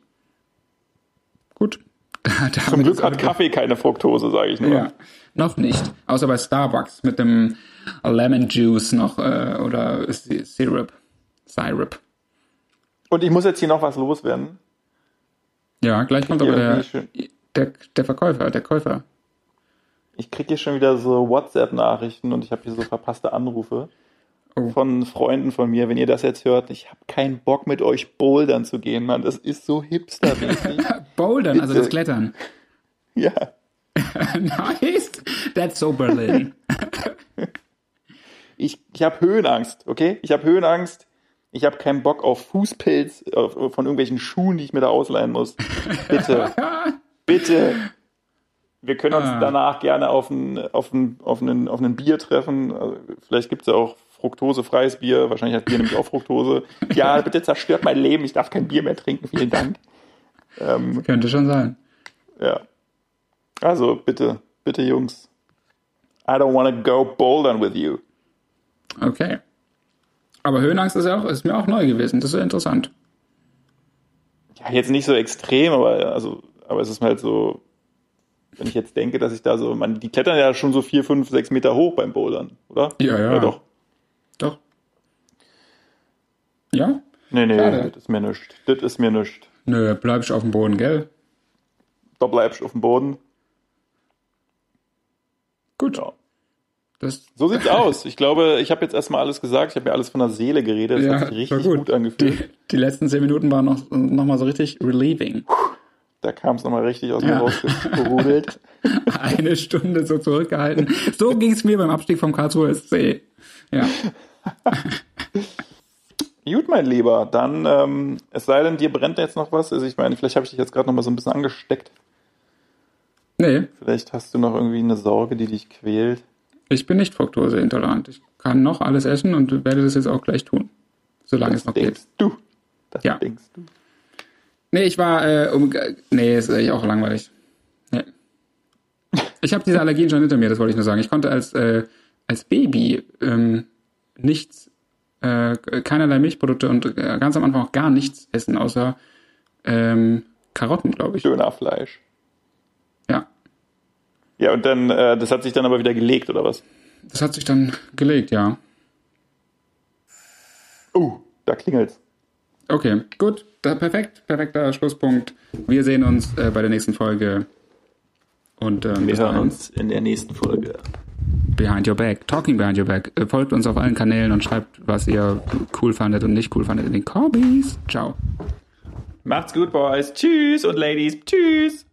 Gut. Zum Glück hat Kaffee keine Fructose, sage ich nur. Ja, noch nicht. Außer bei Starbucks mit dem Lemon Juice noch äh, oder Syrup. Syrup. Und ich muss jetzt hier noch was loswerden. Ja, gleich kommt aber der, der, der Verkäufer, der Käufer. Ich kriege hier schon wieder so WhatsApp-Nachrichten und ich habe hier so verpasste Anrufe oh. von Freunden von mir. Wenn ihr das jetzt hört, ich habe keinen Bock mit euch bouldern zu gehen, Mann. Das ist so hipster Bouldern, also das Klettern. Ja. nice. That's so Berlin. ich ich habe Höhenangst, okay? Ich habe Höhenangst. Ich habe keinen Bock auf Fußpilz auf, von irgendwelchen Schuhen, die ich mir da ausleihen muss. Bitte. Bitte, wir können uns ah. danach gerne auf ein, auf ein, auf einen, auf ein Bier treffen. Also vielleicht gibt es ja auch fruktosefreies Bier. Wahrscheinlich hat Bier nämlich auch Fructose. Ja, bitte zerstört mein Leben. Ich darf kein Bier mehr trinken. Vielen Dank. Ähm, Könnte schon sein. Ja. Also bitte, bitte Jungs. I don't wanna go bouldern with you. Okay. Aber Höhenangst ist, ja auch, ist mir auch neu gewesen. Das ist ja interessant. Ja, jetzt nicht so extrem, aber also, aber es ist halt so, wenn ich jetzt denke, dass ich da so, man, die klettern ja schon so vier, fünf, sechs Meter hoch beim Bouldern, oder? Ja, ja. ja doch. Doch. Ja? Nee, nee, Schade. das ist mir nichts. Das ist mir nichts. Nö, bleibst auf dem Boden, gell? Da bleibst du auf dem Boden. Gut. Ja. Das, So sieht's aus. Ich glaube, ich habe jetzt erstmal alles gesagt. Ich habe mir alles von der Seele geredet. Das ja, hat sich richtig gut, angefühlt. Die, die letzten zehn Minuten waren noch, noch mal so richtig relieving. Da kam es nochmal richtig aus mir Ja. rausgerudelt. Eine Stunde so zurückgehalten. So ging es mir beim Abstieg vom Karlsruher SC. Ja. Gut, mein Lieber. Dann, ähm, es sei denn, dir brennt jetzt noch was. Also ich meine, vielleicht habe ich dich jetzt gerade nochmal so ein bisschen angesteckt. Nee, Vielleicht hast du noch irgendwie eine Sorge, die dich quält. ich bin nicht fruktoseintolerant. Ich kann noch alles essen und werde das jetzt auch gleich tun. Solange es noch denkst geht. du. Das Ja. denkst du. Nee, ich war, äh, um, nee, ist eigentlich auch langweilig. Nee. Ich habe diese Allergien schon hinter mir, das wollte ich nur sagen. Ich konnte als, äh, als Baby ähm, nichts, äh, keinerlei Milchprodukte und äh, ganz am Anfang auch gar nichts essen, außer ähm, Karotten, glaube ich. Dönerfleisch. Ja. Ja, und dann, äh, das hat sich dann aber wieder gelegt, oder was? Das hat sich dann gelegt, ja. Uh, da klingelt's. Okay, gut. Da, perfekt, perfekter Schlusspunkt. Wir sehen uns äh, bei der nächsten Folge. Und ähm, Wir hören uns in der nächsten Folge. Behind Your Back, Talking Behind Your Back. Äh, Folgt uns auf allen Kanälen und schreibt, was ihr cool fandet und nicht cool fandet in den Corbys. Ciao. Macht's gut, Boys. Tschüss und Ladies. Tschüss.